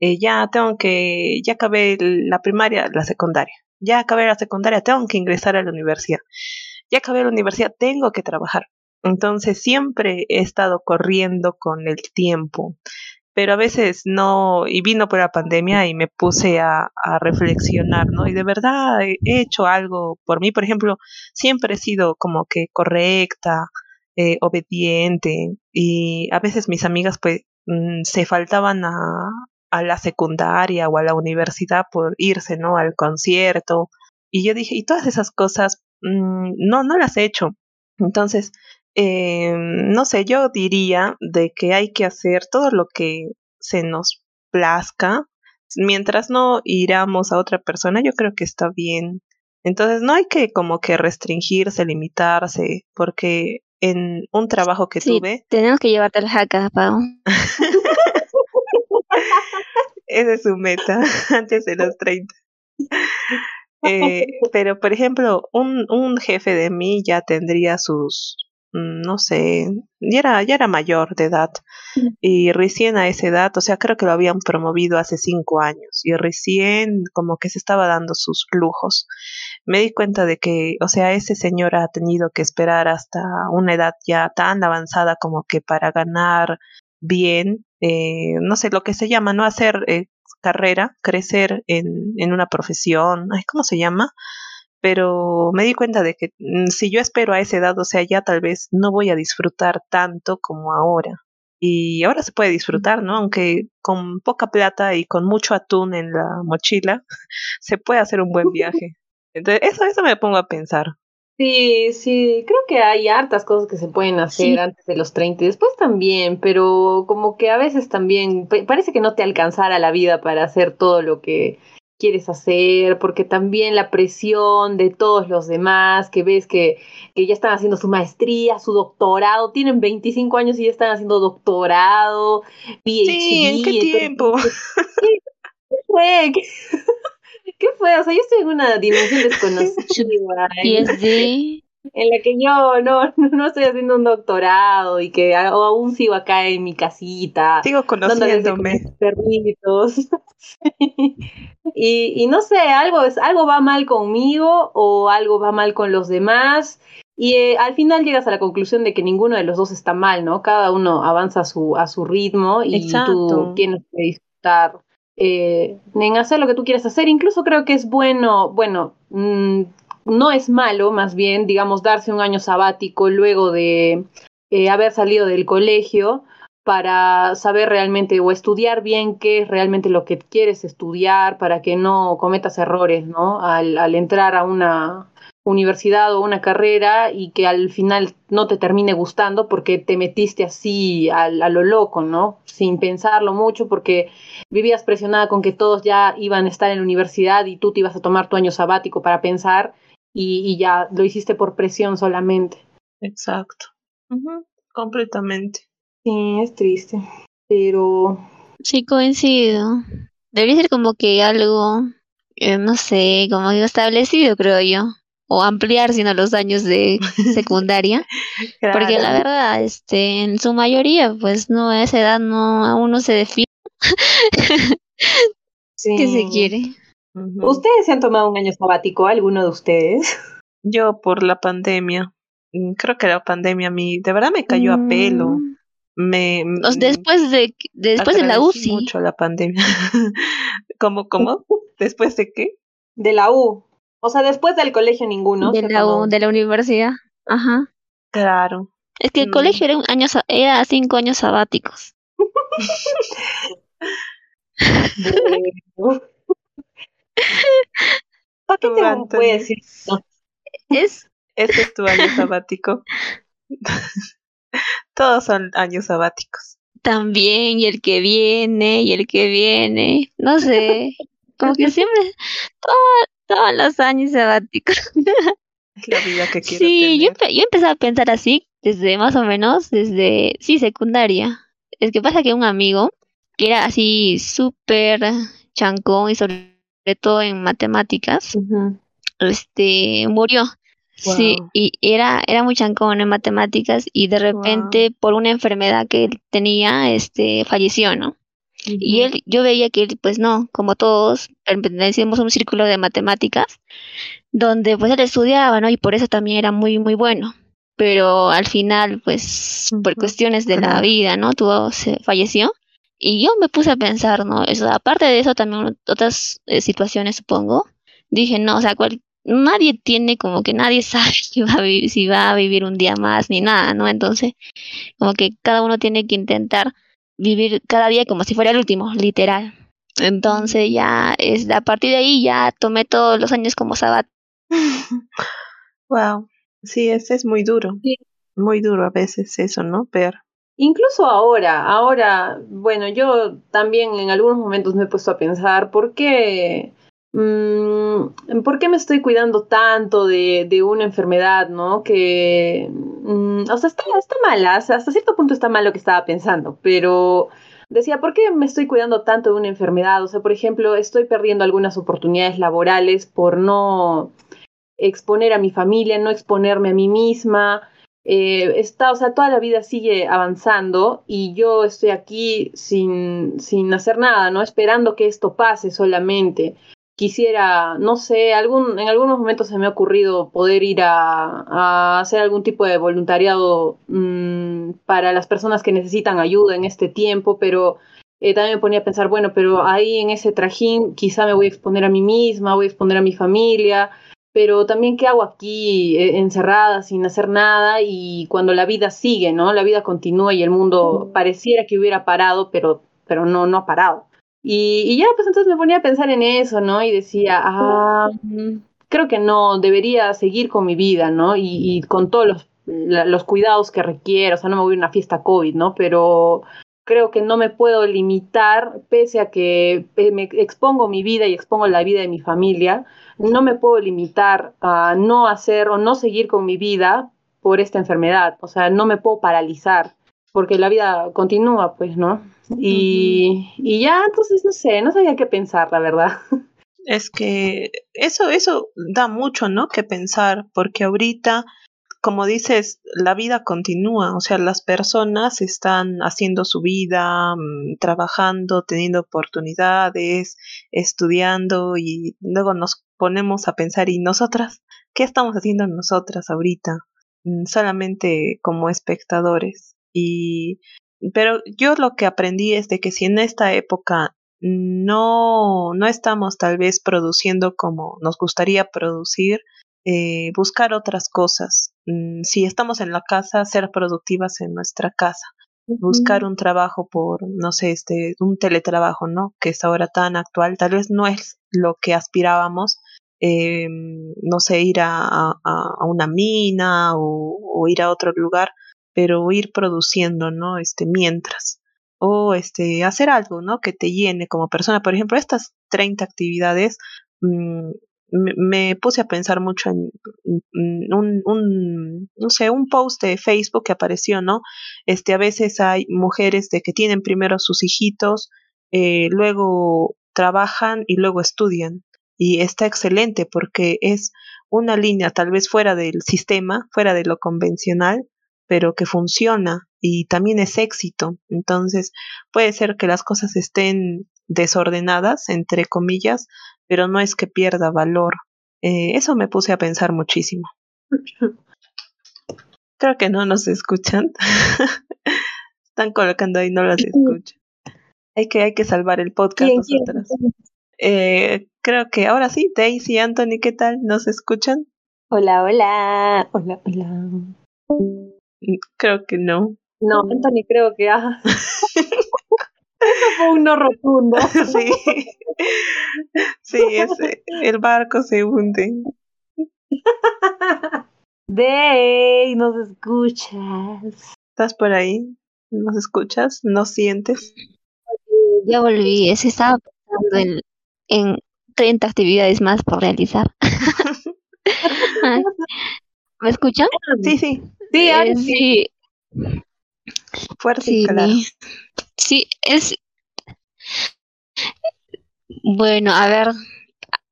Eh, ya tengo que, ya acabé la primaria, la secundaria. ya acabé la secundaria, tengo que ingresar a la universidad. Ya acabé la universidad, tengo que trabajar. Entonces siempre he estado corriendo con el tiempo, pero a veces no, y vino por la pandemia y me puse a, reflexionar, ¿no? Y de verdad he hecho algo por mí, por ejemplo, siempre he sido como que correcta, eh, obediente, y a veces mis amigas pues mm, se faltaban a, a la secundaria o a la universidad por irse, ¿no? Al concierto. Y yo dije, y todas esas cosas, mm, no, no las he hecho. Entonces, eh, no sé, yo diría de que hay que hacer todo lo que se nos plazca. Mientras no iramos a otra persona, yo creo que está bien. Entonces, no hay que como que restringirse, limitarse, porque en un trabajo que Sí, tuve, tenemos que llevarte al jaca, Pau. esa es su meta antes de los 30. Eh, pero, por ejemplo, un, un jefe de mí ya tendría sus, no sé, ya era, ya era mayor de edad. Y recién a esa edad, o sea, creo que lo habían promovido hace cinco años. Y recién como que se estaba dando sus lujos. Me di cuenta de que, o sea, ese señor ha tenido que esperar hasta una edad ya tan avanzada como que para ganar bien, eh, no sé, lo que se llama, ¿no? Hacer eh, carrera, crecer en, en una profesión, ay, ¿cómo se llama? Pero me di cuenta de que mm, si yo espero a esa edad, o sea, ya tal vez no voy a disfrutar tanto como ahora. Y ahora se puede disfrutar, ¿no? Aunque con poca plata y con mucho atún en la mochila, se puede hacer un buen viaje. Entonces, eso, eso me pongo a pensar. Sí, sí, creo que hay hartas cosas que se pueden hacer Sí. antes de los 30 y después también, pero como que a veces también pa- parece que no te alcanzara la vida para hacer todo lo que quieres hacer, porque también la presión de todos los demás, que ves que, que ya están haciendo su maestría, su doctorado, tienen 25 años y ya están haciendo doctorado, PhD. Sí, ¿en qué entonces, tiempo? ¿Qué fue? ¿Qué, qué fue? O sea, yo estoy en una dimensión desconocida. en- PSD. En la que yo no, no estoy haciendo un doctorado y que aún sigo acá en mi casita, Sigo conociéndome. mis perritos. y, y no sé, algo, es, algo va mal conmigo o algo va mal con los demás. Y eh, al final llegas a la conclusión de que ninguno de los dos está mal, ¿no? Cada uno avanza a su, a su ritmo y Exacto. tú tienes que disfrutar eh, en hacer lo que tú quieras hacer. Incluso creo que es bueno, bueno, mm, no es malo, más bien, digamos, darse un año sabático luego de eh, haber salido del colegio para saber realmente o estudiar bien qué es realmente lo que quieres estudiar para que no cometas errores, ¿no? Al, al entrar a una universidad o una carrera y que al final no te termine gustando porque te metiste así al- a, lo loco, ¿no? Sin pensarlo mucho porque vivías presionada con que todos ya iban a estar en la universidad y tú te ibas a tomar tu año sabático para pensar y, y ya lo hiciste por presión solamente. Exacto. Completamente. Sí, es triste, pero Sí, coincido. Debería ser como que algo, eh, no sé, como establecido, creo yo. O ampliar, sino los años de secundaria. Porque la verdad, este, en su mayoría, pues no, a esa edad no, aún no se define sí. qué se quiere. ¿Ustedes se han tomado un año sabático, alguno de ustedes? Yo por la pandemia, mm, creo que la pandemia a mí de verdad me cayó a pelo. Mm, Me después de, después de la agradecí UCI. mucho la pandemia. ¿Cómo, cómo? ¿Después de qué? De la U. O sea, después del colegio ninguno. de la, u- de la universidad. Ajá. Claro. Es que el Mm. colegio era un año, era cinco años sabáticos. ¿Para qué te puede decir? No. Es, Este es tu año sabático. Todos son años sabáticos. también, y el que viene, y el que viene, no sé, como que siempre, todo- todos los años sabáticos. Es la vida que quiero Sí, yo, tener. empe- yo empecé a pensar así, desde más o menos, desde, sí, secundaria. Es que pasa que un amigo, que era así súper chancón y sobre todo en matemáticas, este, murió. Sí, y era, era muy chancón en matemáticas y de repente por una enfermedad que él tenía, este, falleció, ¿no? Y él, yo veía que él, pues no, como todos, pertenecíamos a un círculo de matemáticas, donde pues él estudiaba, ¿no? Y por eso también era muy, muy bueno. Pero al final, pues, por cuestiones de la vida, ¿no? Tuvo, se falleció. Y yo me puse a pensar, ¿no? Eso, aparte de eso, también otras eh, situaciones, supongo. Dije, no, o sea, cual, nadie tiene como que nadie sabe si va, a vivir, si va a vivir un día más ni nada, ¿no? Entonces, como que cada uno tiene que intentar vivir cada día como si fuera el último, literal. Entonces ya es a partir de ahí ya tomé todos los años como sabat. wow, sí, es, es muy duro. Muy duro a veces eso, ¿no? Pero Incluso ahora, ahora, bueno, yo también en algunos momentos me he puesto a pensar por qué Mm, ¿por qué me estoy cuidando tanto de, de una enfermedad, no? Que, mm, o sea, está, está mala, hasta cierto punto está mal lo que estaba pensando, pero decía, ¿por qué me estoy cuidando tanto de una enfermedad? O sea, por ejemplo, estoy perdiendo algunas oportunidades laborales por no exponer a mi familia, no exponerme a mí misma. Eh, está, o sea, toda la vida sigue avanzando y yo estoy aquí sin, sin hacer nada, ¿no? Esperando que esto pase solamente quisiera, no sé, algún, en algunos momentos se me ha ocurrido poder ir a, hacer algún tipo de voluntariado mm, para las personas que necesitan ayuda en este tiempo, pero eh, también me ponía a pensar, bueno, pero ahí en ese trajín quizá me voy a exponer a mí misma, voy a exponer a mi familia, pero también qué hago aquí eh, encerrada sin hacer nada y cuando la vida sigue, ¿no? La vida continúa y el mundo pareciera que hubiera parado, pero, pero no, no ha parado. Y, ya, pues entonces me ponía a pensar en eso, ¿no? Y decía, ah, creo que no, debería seguir con mi vida, ¿no? Y, con todos los, los cuidados que requiero, o sea, no me voy a una fiesta COVID, ¿no? Pero creo que no me puedo limitar, pese a que me expongo mi vida y expongo la vida de mi familia, no me puedo limitar a no hacer o no seguir con mi vida por esta enfermedad, o sea, no me puedo paralizar, porque la vida continúa, pues, ¿no? Y, y ya, entonces, no sé, no sabía qué pensar, la verdad. Es que eso, eso da mucho, ¿no? Que pensar, porque ahorita, como dices, la vida continúa, o sea, las personas están haciendo su vida, mm, trabajando, teniendo oportunidades, estudiando y luego nos ponemos a pensar, ¿y nosotras? ¿Qué estamos haciendo nosotras ahorita? Mm, solamente como espectadores. Y pero yo lo que aprendí es de que si en esta época no, no estamos tal vez produciendo como nos gustaría producir, eh, buscar otras cosas. Mm, si estamos en la casa, ser productivas en nuestra casa. Buscar un trabajo por, no sé, este, un teletrabajo, ¿no? Que es ahora tan actual. Tal vez no es lo que aspirábamos, eh, no sé, ir a, a, una mina o, ir a otro lugar, pero ir produciendo, ¿no? Este, mientras. O este, hacer algo, ¿no? Que te llene como persona. Por ejemplo, estas 30 actividades, mm, me, puse a pensar mucho en un, un, no sé, un post de Facebook que apareció, ¿no? Este, a veces hay mujeres de que tienen primero sus hijitos, eh, luego trabajan y luego estudian. Y está excelente porque es una línea tal vez fuera del sistema, fuera de lo convencional, pero que funciona y también es éxito. Entonces, puede ser que las cosas estén desordenadas, entre comillas, pero no es que pierda valor. Eh, eso me puse a pensar muchísimo. Creo que no nos escuchan. Están colocando ahí, no las escuchan. Hay que, hay que salvar el podcast nosotras. Eh, creo que ahora sí, Daisy y Anthony, ¿qué tal? ¿Nos escuchan? Hola, hola. Hola, hola. Creo que no. No, Anthony, creo que ah. Eso fue un no rotundo. sí. Sí, ese, el barco se hunde. Dey, nos escuchas. ¿Estás por ahí? ¿Nos escuchas? ¿Nos sientes? Ya volví, es estaba pensando en, en 30 actividades más por realizar. ¿Me escuchan? Sí, sí. Sí, eh, sí. Fuerte sí, claro. Sí, es. Bueno, a ver,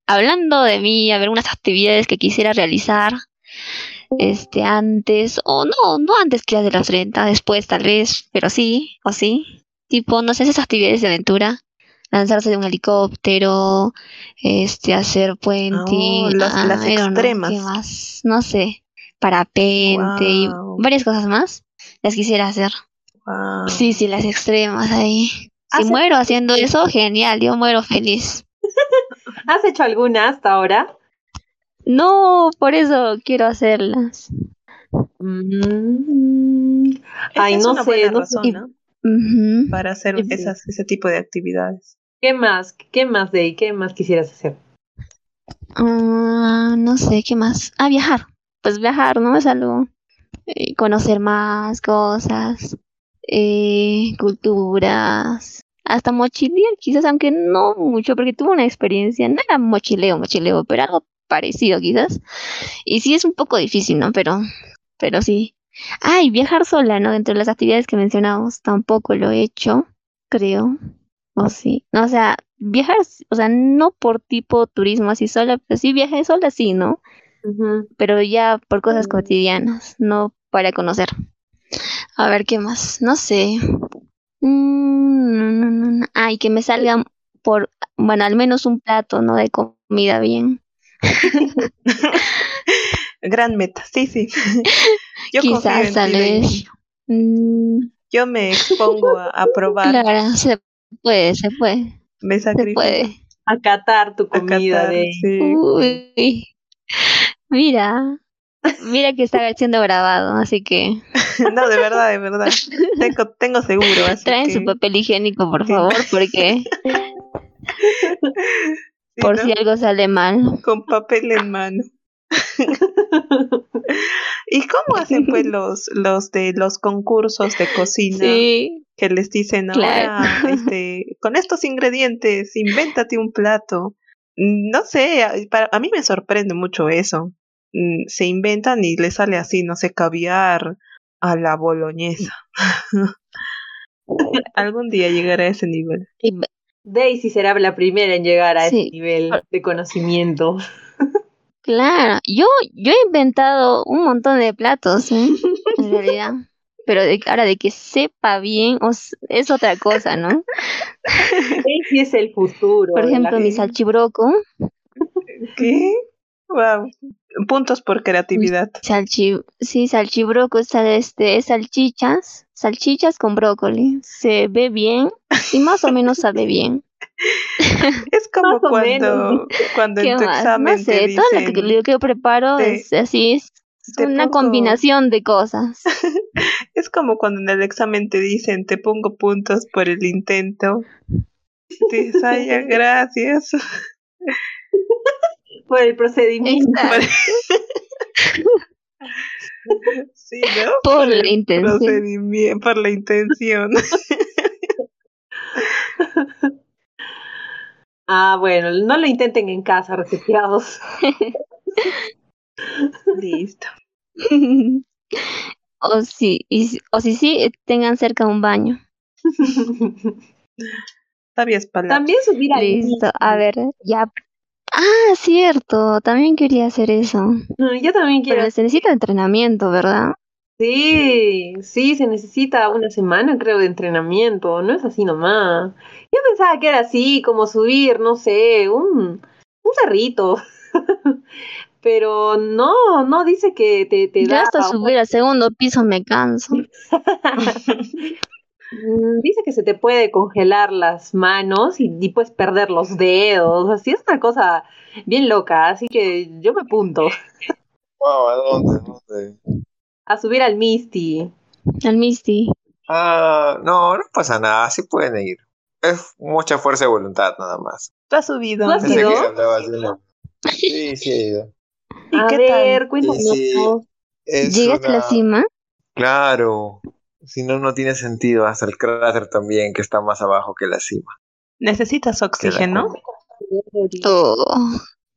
hablando de mí, a ver, unas actividades que quisiera realizar este antes, o no, no antes que las de las 30, después tal vez, pero sí, o sí. tipo, no sé, esas actividades de aventura, lanzarse de un helicóptero, este, hacer puenting, Oh, las- ah, las I don't know, ¿qué extremas. más? No sé, parapente y Guau. varias cosas más. Las quisiera hacer. Wow. Sí, sí, las extremas ahí. Si ¿Has muero haciendo eso, genial, yo muero feliz. ¿Has hecho alguna hasta ahora? No, por eso quiero hacerlas. Mm. Ay, es no una sé, buena no razón, sé. ¿no? Ujú. Para hacer Sí. esas, ese tipo de actividades. ¿Qué más? ¿Qué más de ahí? ¿Qué más quisieras hacer? Ah, no sé, ¿qué más? Ah, viajar. Pues viajar, ¿no? Es algo. eh, conocer más cosas, eh, culturas, hasta mochilear, quizás, aunque no mucho, porque tuve una experiencia, no era mochileo, mochileo, pero algo parecido quizás. Y sí es un poco difícil, ¿no? Pero, pero sí. Ah, y viajar sola, ¿no? Dentro de las actividades que mencionamos, tampoco lo he hecho, creo. O sí. No, o sea, viajar, o sea, no por tipo turismo así sola, pero sí viajé sola, sí, ¿no? Pero ya por cosas Mm. cotidianas, no para conocer. A ver, ¿qué más? No sé. Mm, no, no, no, no. Ah, y que me salga por, bueno, al menos un plato, ¿no? De comida bien. Gran meta, sí, sí. Yo Quizás, tal vez. Mm, Yo me expongo a, a probar, claro, se puede, se puede, me se sacrifico. puede. Acatar tu comida de sí. Uy, mira, mira que está siendo grabado, así que No, de verdad, de verdad. Tengo, tengo seguro, así traen que, su papel higiénico, por favor, porque sí, por ¿no? si algo sale mal. Con papel en mano. ¿Y cómo hacen pues los, los de los concursos de cocina Sí, que les dicen Claro. ahora, este, con estos ingredientes, invéntate un plato? Mm, No sé, para, a mí me sorprende mucho eso. Mm, Se inventan y les sale así, no sé, caviar a la boloñesa. Algún día llegaré a ese nivel. Daisy será la primera en llegar a Sí. ese nivel de conocimiento. claro. Yo, yo he inventado un montón de platos, ¿eh? En realidad. Pero de, ahora de que sepa bien os- es otra cosa, ¿no? Daisy es el futuro. Por ejemplo, mi salchibroco, ¿Qué? Wow. Puntos por creatividad. salchi, sí, salchibroco es, sal- este, es salchichas, salchichas con brócoli. Se ve bien y más o menos sabe bien. Es como cuando, cuando ¿Qué en tu más? examen No te sé, todo lo que, dicen, lo que yo preparo te- es así, es una pongo- combinación de cosas. es como cuando en el examen te dicen, te pongo puntos por el intento. Dices, ay, gracias. Por el procedimiento. Sí, ¿no? Por la intención. procedimiento, por la intención. Ah, bueno, no lo intenten en casa, reseteados. Listo. o si, y o si sí, tengan cerca un baño. Sabias palabras. También subir al Listo, a ver, ya. Ah, cierto, también quería hacer eso. Yo también quiero. Pero se necesita entrenamiento, ¿verdad? Sí, sí, se necesita una semana, creo, de entrenamiento. No es así nomás. Yo pensaba que era así, como subir, no sé, un, un cerrito. Pero no, no dice que te, te Ya da. hasta subir al segundo piso me canso. Mm, Dice que se te puede congelar las manos y, y puedes perder los dedos. Así es una cosa bien loca. Así que yo me apunto Wow, ¿a dónde? ¿Dónde? a subir al Misty. Al Misty. Ah, no, no pasa nada, sí pueden ir. Es mucha fuerza de voluntad nada más. ¿Tú has subido? ¿Tú has ido? Sí, sí he ido. ¿Y A qué ver, tal? cuéntanos. Sí, ¿Llegaste a la cima? Claro. Si no, no tiene sentido. Hasta el cráter también, que está más abajo que la cima. ¿Necesitas oxígeno? Oh,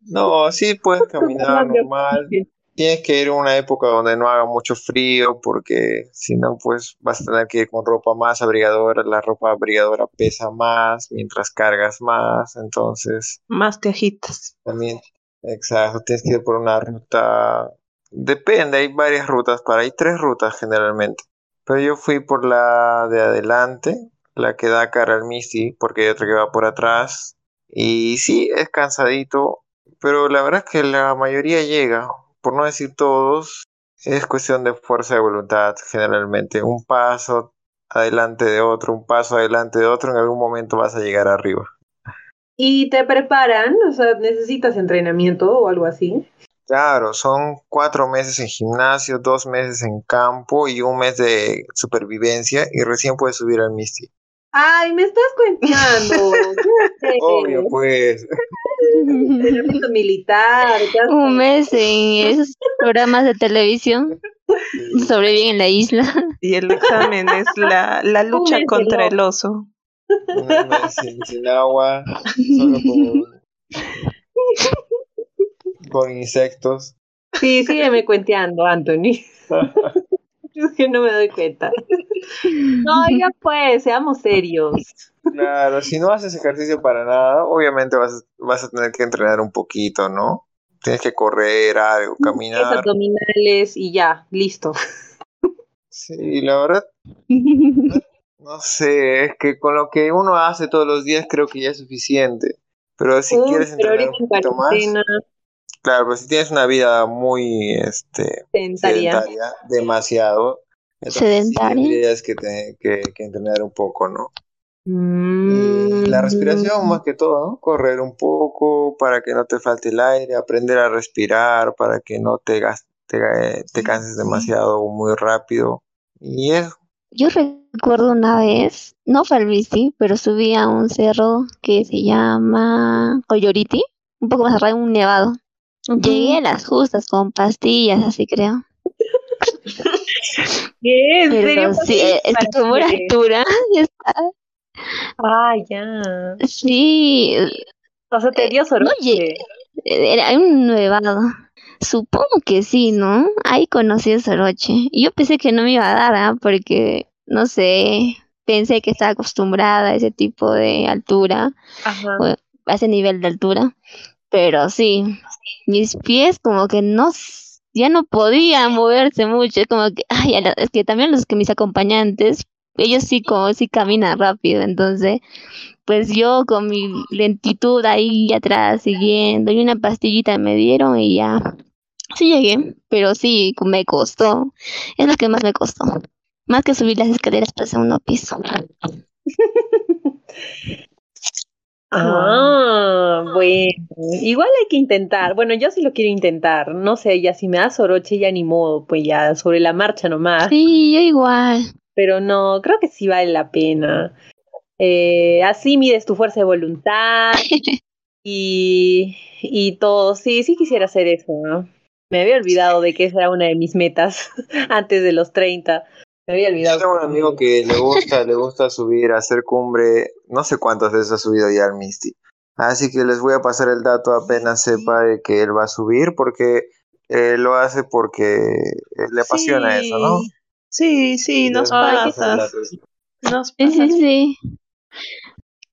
No, sí puedes caminar normal. Tienes que ir a una época donde no haga mucho frío, porque si no, pues vas a tener que ir con ropa más abrigadora. La ropa abrigadora pesa más mientras cargas más. Entonces, Más te agitas. también, exacto, tienes que ir por una ruta. Depende, hay varias rutas para, hay tres rutas generalmente. Pero yo fui por la de adelante, la que da cara al Misty, porque hay otra que va por atrás. Y sí, es cansadito, pero la verdad es que la mayoría llega, por no decir todos, es cuestión de fuerza de voluntad generalmente. Un paso adelante de otro, un paso adelante de otro, en algún momento vas a llegar arriba. ¿Y te preparan? O sea, ¿necesitas entrenamiento o algo así? Claro, son cuatro meses en gimnasio, dos meses en campo y un mes de supervivencia y recién puedes subir al Misty. Ay, me estás cuenteando. Obvio, pues. Entrenamiento militar. Un mes en esos programas de televisión. Sobreviven en la isla. Y el examen es la, la lucha contra el oso. Un mes sin, sin agua, solo con, con insectos. Sí, sígueme cuenteando, Anthony. Es que no me doy cuenta. No, ya pues, seamos serios. Claro, si no haces ejercicio para nada, obviamente vas, vas a tener que entrenar un poquito, ¿no? Tienes que correr algo, caminar. abdominales y ya, listo. Sí, la verdad, no sé, es que con lo que uno hace todos los días creo que ya es suficiente. Pero si quieres entrenar un poquito más, claro, pero si tienes una vida muy, este, sedentaria. sedentaria, demasiado, entonces sí Sedentaria. tendrías que, te- que, que entrenar un poco, ¿no? Mm. Y la respiración más que todo, ¿no? Correr un poco para que no te falte el aire, aprender a respirar para que no te, gas- te, eh, te canses demasiado o muy rápido. Y eso, Yo recuerdo una vez, no fue al bici, pero subí a un cerro que se llama Coyoriti, un poco más arriba, un nevado. Llegué a las justas con pastillas, así creo. ¿Qué? ¿En serio? sí, eh, es que como era Para- altura, ya está. Ah, ya. Sí, O sea, te dio no soroche. llegué. Era un nevado. Supongo que sí, ¿no? Ahí conocí a Soroche. Y yo pensé que no me iba a dar, ¿ah? Porque, no sé, pensé que estaba acostumbrada a ese tipo de altura, Ajá. a ese nivel de altura. Pero sí, mis pies como que no, ya no podían moverse mucho. Como que, ay, es que también los que mis acompañantes, ellos sí como sí caminan rápido. Entonces, pues yo con mi lentitud ahí atrás siguiendo y una pastillita me dieron y ya. Sí llegué, pero sí me costó. Es lo que más me costó. Más que subir las escaleras para el segundo piso. Ah, bueno. Igual hay que intentar. Bueno, yo sí lo quiero intentar. No sé, ya si me da soroche ya ni modo, pues ya sobre la marcha nomás. Sí, yo igual. Pero no, creo que sí vale la pena. Eh, así mides tu fuerza de voluntad y, y todo. Sí, sí quisiera hacer eso, ¿no? Me había olvidado de que esa era una de mis metas antes de los 30. Me había Yo olvidado. tengo un amigo que le gusta, le gusta subir, hacer cumbre, no sé cuántas veces ha subido ya al Misty. Así que les voy a pasar el dato apenas sepa de que él va a subir, porque eh, lo hace porque eh, le apasiona eso, ¿no? Sí, sí, nos Les voy a pasar el pasas. dato. Nos Sí, sí, pasas. sí.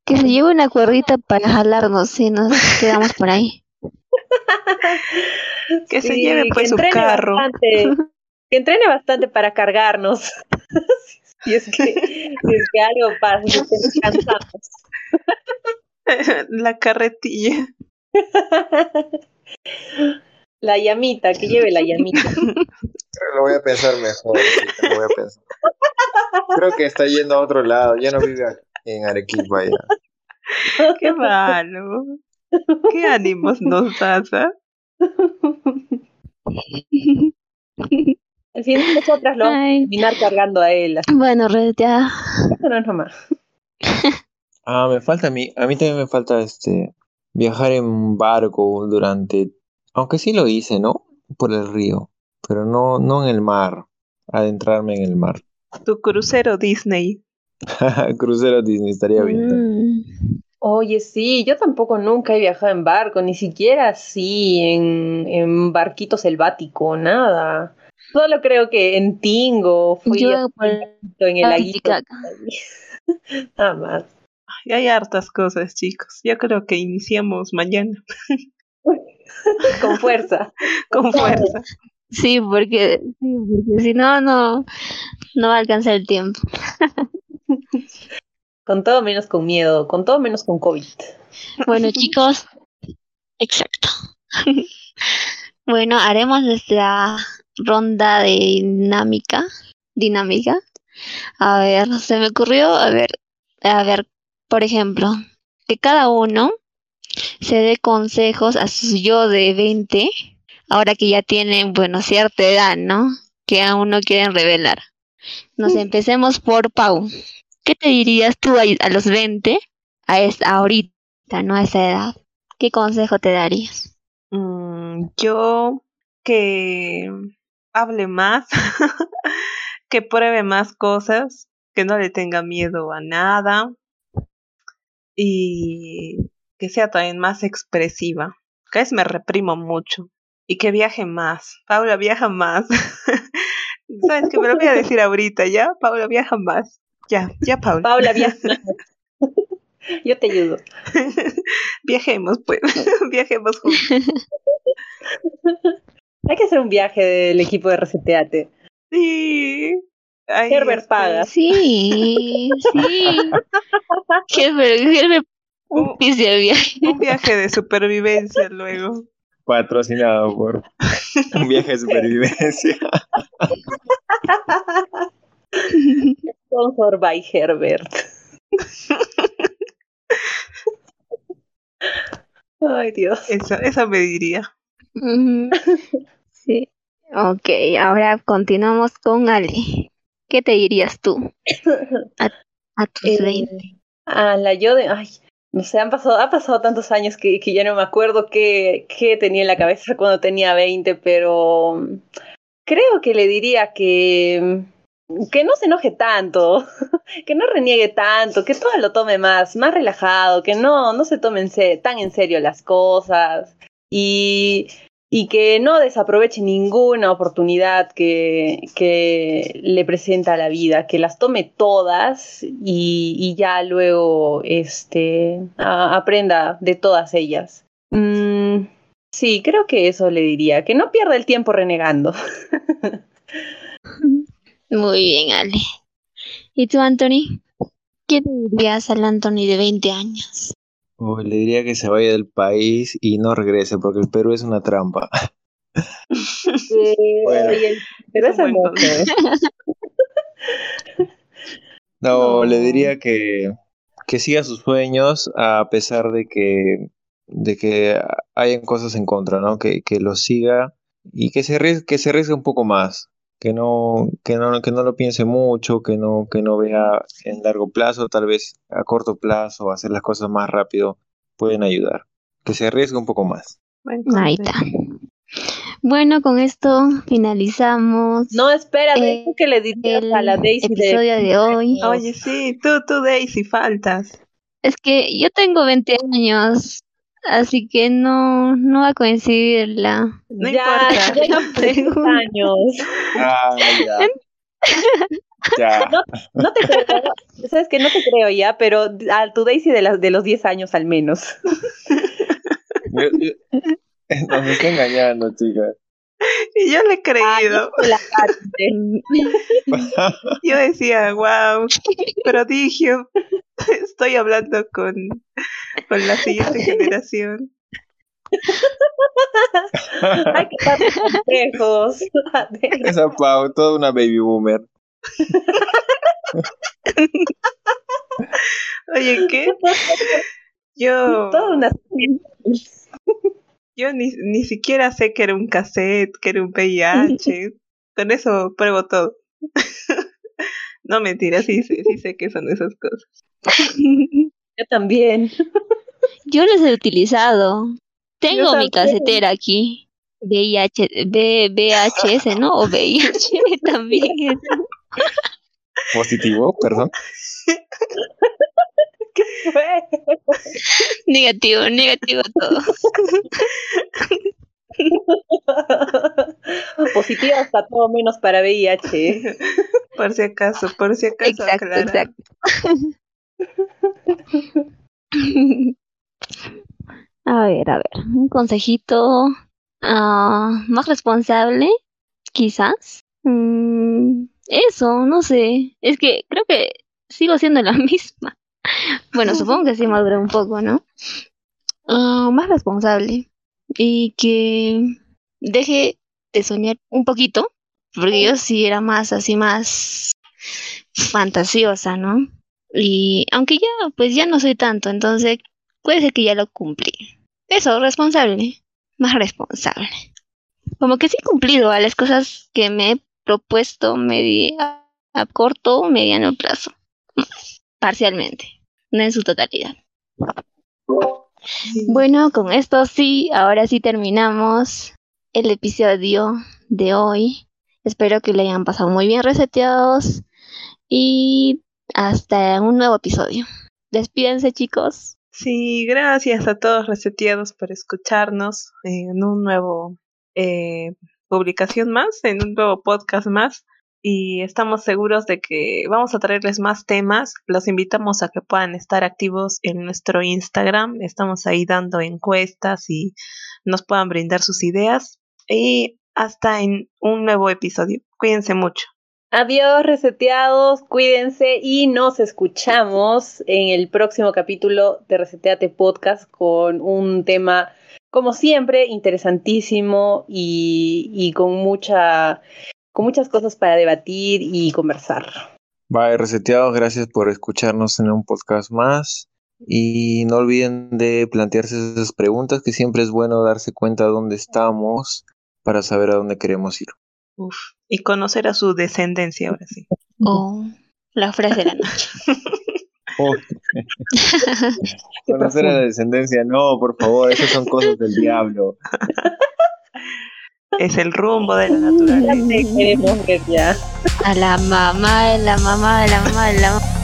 Que se lleve una cuerdita para jalarnos si nos quedamos por ahí. Que se Sí, lleve pues su carro. Bastante, que entrene bastante para cargarnos. si, es que, si es que algo pasa, si es que nos cansamos. La carretilla. La llamita, que lleve la llamita. Lo voy a pensar mejor, lo voy a pensar. Creo que está yendo a otro lado, ya no vive en Arequipa ya. Qué malo. Qué ánimos nos das, ¿ah? Al final nosotras lo vamos a terminar cargando a él. así Bueno, Red, ya. que no es nomás. Ah, me falta a mí, a mí también me falta este viajar en barco durante, aunque sí lo hice, ¿no? Por el río, pero no, no en el mar, adentrarme en el mar. Tu crucero Disney. Crucero Disney estaría bien. Mm. Oye, sí, yo tampoco nunca he viajado en barco, ni siquiera así en, en barquito selvático, nada. Solo creo que en Tingo fui Yo por en el laguito. Titicaca. Nada más. Ay, hay hartas cosas, chicos. Yo creo que iniciamos mañana Con fuerza. con fuerza. Sí, porque, sí, porque si no, no, no va a alcanzar el tiempo. Con todo menos con miedo, con todo menos con COVID. Bueno, chicos, exacto. bueno, haremos nuestra ronda de dinámica. Dinámica. A ver, se me ocurrió, a ver, a ver, por ejemplo, que cada uno se dé consejos a su yo de 20, ahora que ya tienen, bueno, cierta edad, ¿no? Que aún no quieren revelar. Nos empecemos por Pau. ¿Qué te dirías tú a, a los 20, a esta, ahorita, no a esa edad? ¿Qué consejo te darías? Mm, yo que hable más, que pruebe más cosas, que no le tenga miedo a nada y que sea también más expresiva. Que a veces me reprimo mucho y que viaje más. Paula viaja más. ¿Sabes que me lo voy a decir ahorita ya? Paula viaja más. Ya, ya Paula. Paula viaja. Yo te ayudo. Viajemos pues, viajemos juntos. Hay que hacer un viaje del equipo de Reseteate. Sí. Ay, Herbert este, paga. Sí, sí. Herbert, Herbert, un de viaje. un viaje de supervivencia luego. Patrocinado por un viaje de supervivencia. Sponsor by Herbert. Ay, Dios. Esa, esa me diría. Sí. Ok, ahora continuamos con Ale. ¿Qué te dirías tú a tus Eh, 20? a la yo de. Ay, no sé, han pasado, ha pasado tantos años que, que ya no me acuerdo qué, qué tenía en la cabeza cuando tenía 20, pero mm, creo que le diría que. Que no se enoje tanto, que no reniegue tanto, que todo lo tome más, más relajado, que no, no se tomen tan en serio las cosas y, y que no desaproveche ninguna oportunidad que, que le presenta la vida, que las tome todas y, y ya luego este, aprenda de todas ellas. Mm, sí, creo que eso le diría, que no pierda el tiempo renegando. Muy bien, Ale. ¿Y tú, Anthony? ¿Qué dirías al Anthony de 20 años? Uy, le diría que se vaya del país y no regrese, porque el Perú es una trampa. Bueno. Es un buen no, le diría que, que siga sus sueños a pesar de que, de que hayan cosas en contra, ¿no? Que, que lo siga y que se arriesgue, que se arriesgue un poco más, que no, que no, que no lo piense mucho, que no, que no vea en largo plazo, tal vez a corto plazo, hacer las cosas más rápido pueden ayudar. Que se arriesgue un poco más. Ahí está. Bueno, con esto finalizamos No, espérate, Eh, ¿tú qué le dirías el a la Daisy de episodio de hoy. Oye, sí, tú, tú, Daisy, faltas. Es que yo tengo 20 años, así que no, no va a coincidir la... No ya, importa. ya no Pregunta. años. Ah, ya. Ya. No te creo, sabes que no te creo ya, pero a tu Daisy de, las de los 10 años al menos. Nos está engañando, chicas. Y yo le he creído. Ay, la parte. Yo decía, wow, prodigio. Estoy hablando con, con la siguiente generación. Hay que dar consejos. Esa Pau, toda una baby boomer. Oye, ¿qué? Yo, Toda una yo ni, ni siquiera sé que era un cassette, que era un VIH. Con eso pruebo todo. No, mentira, sí, sé- sí sé que son esas cosas. Yo también. Yo los he utilizado. Tengo mi también. casetera aquí. VIH, V- VHS, ¿no? O VIH también. Positivo, perdón. Negativo, negativo todo. Positivo hasta todo menos para VIH. Por si acaso, por si acaso. Exacto, exacto. A ver, a ver, un consejito ah, más responsable, quizás. Mm, eso, no sé. Es que creo que sigo siendo la misma. bueno, supongo que sí maduré un poco, ¿no? Ah, más responsable y que deje de soñar un poquito, porque yo sí era más así, más fantasiosa, ¿no? Y aunque ya, pues ya no soy tanto, entonces puede ser que ya lo cumplí. Eso, responsable, más responsable. Como que sí he cumplido a las cosas que me he propuesto media, a corto o mediano plazo. Parcialmente, no en su totalidad. Bueno, con esto sí, ahora sí terminamos el episodio de hoy. Espero que le hayan pasado muy bien reseteados y hasta un nuevo episodio. Despídense chicos. Sí, gracias a todos reseteados por escucharnos en un nuevo eh, publicación más, en un nuevo podcast más. Y estamos seguros de que vamos a traerles más temas. Los invitamos a que puedan estar activos en nuestro Instagram. Estamos ahí dando encuestas y nos puedan brindar sus ideas. Y hasta en un nuevo episodio. Cuídense mucho. Adiós, reseteados, cuídense y nos escuchamos en el próximo capítulo de Reseteate Podcast con un tema, como siempre, interesantísimo y, con, mucha, con muchas cosas para debatir y conversar. Bye, reseteados, gracias por escucharnos en un podcast más. Y no olviden de plantearse esas preguntas, que siempre es bueno darse cuenta de dónde estamos para saber a dónde queremos ir. Uf, y conocer a su descendencia ahora sí. Oh, la frase de la noche. conocer a la descendencia, no, por favor, esas son cosas del diablo. Es el rumbo de la naturaleza. queremos ver ya. A la mamá, de la mamá, de la mamá, de la mamá.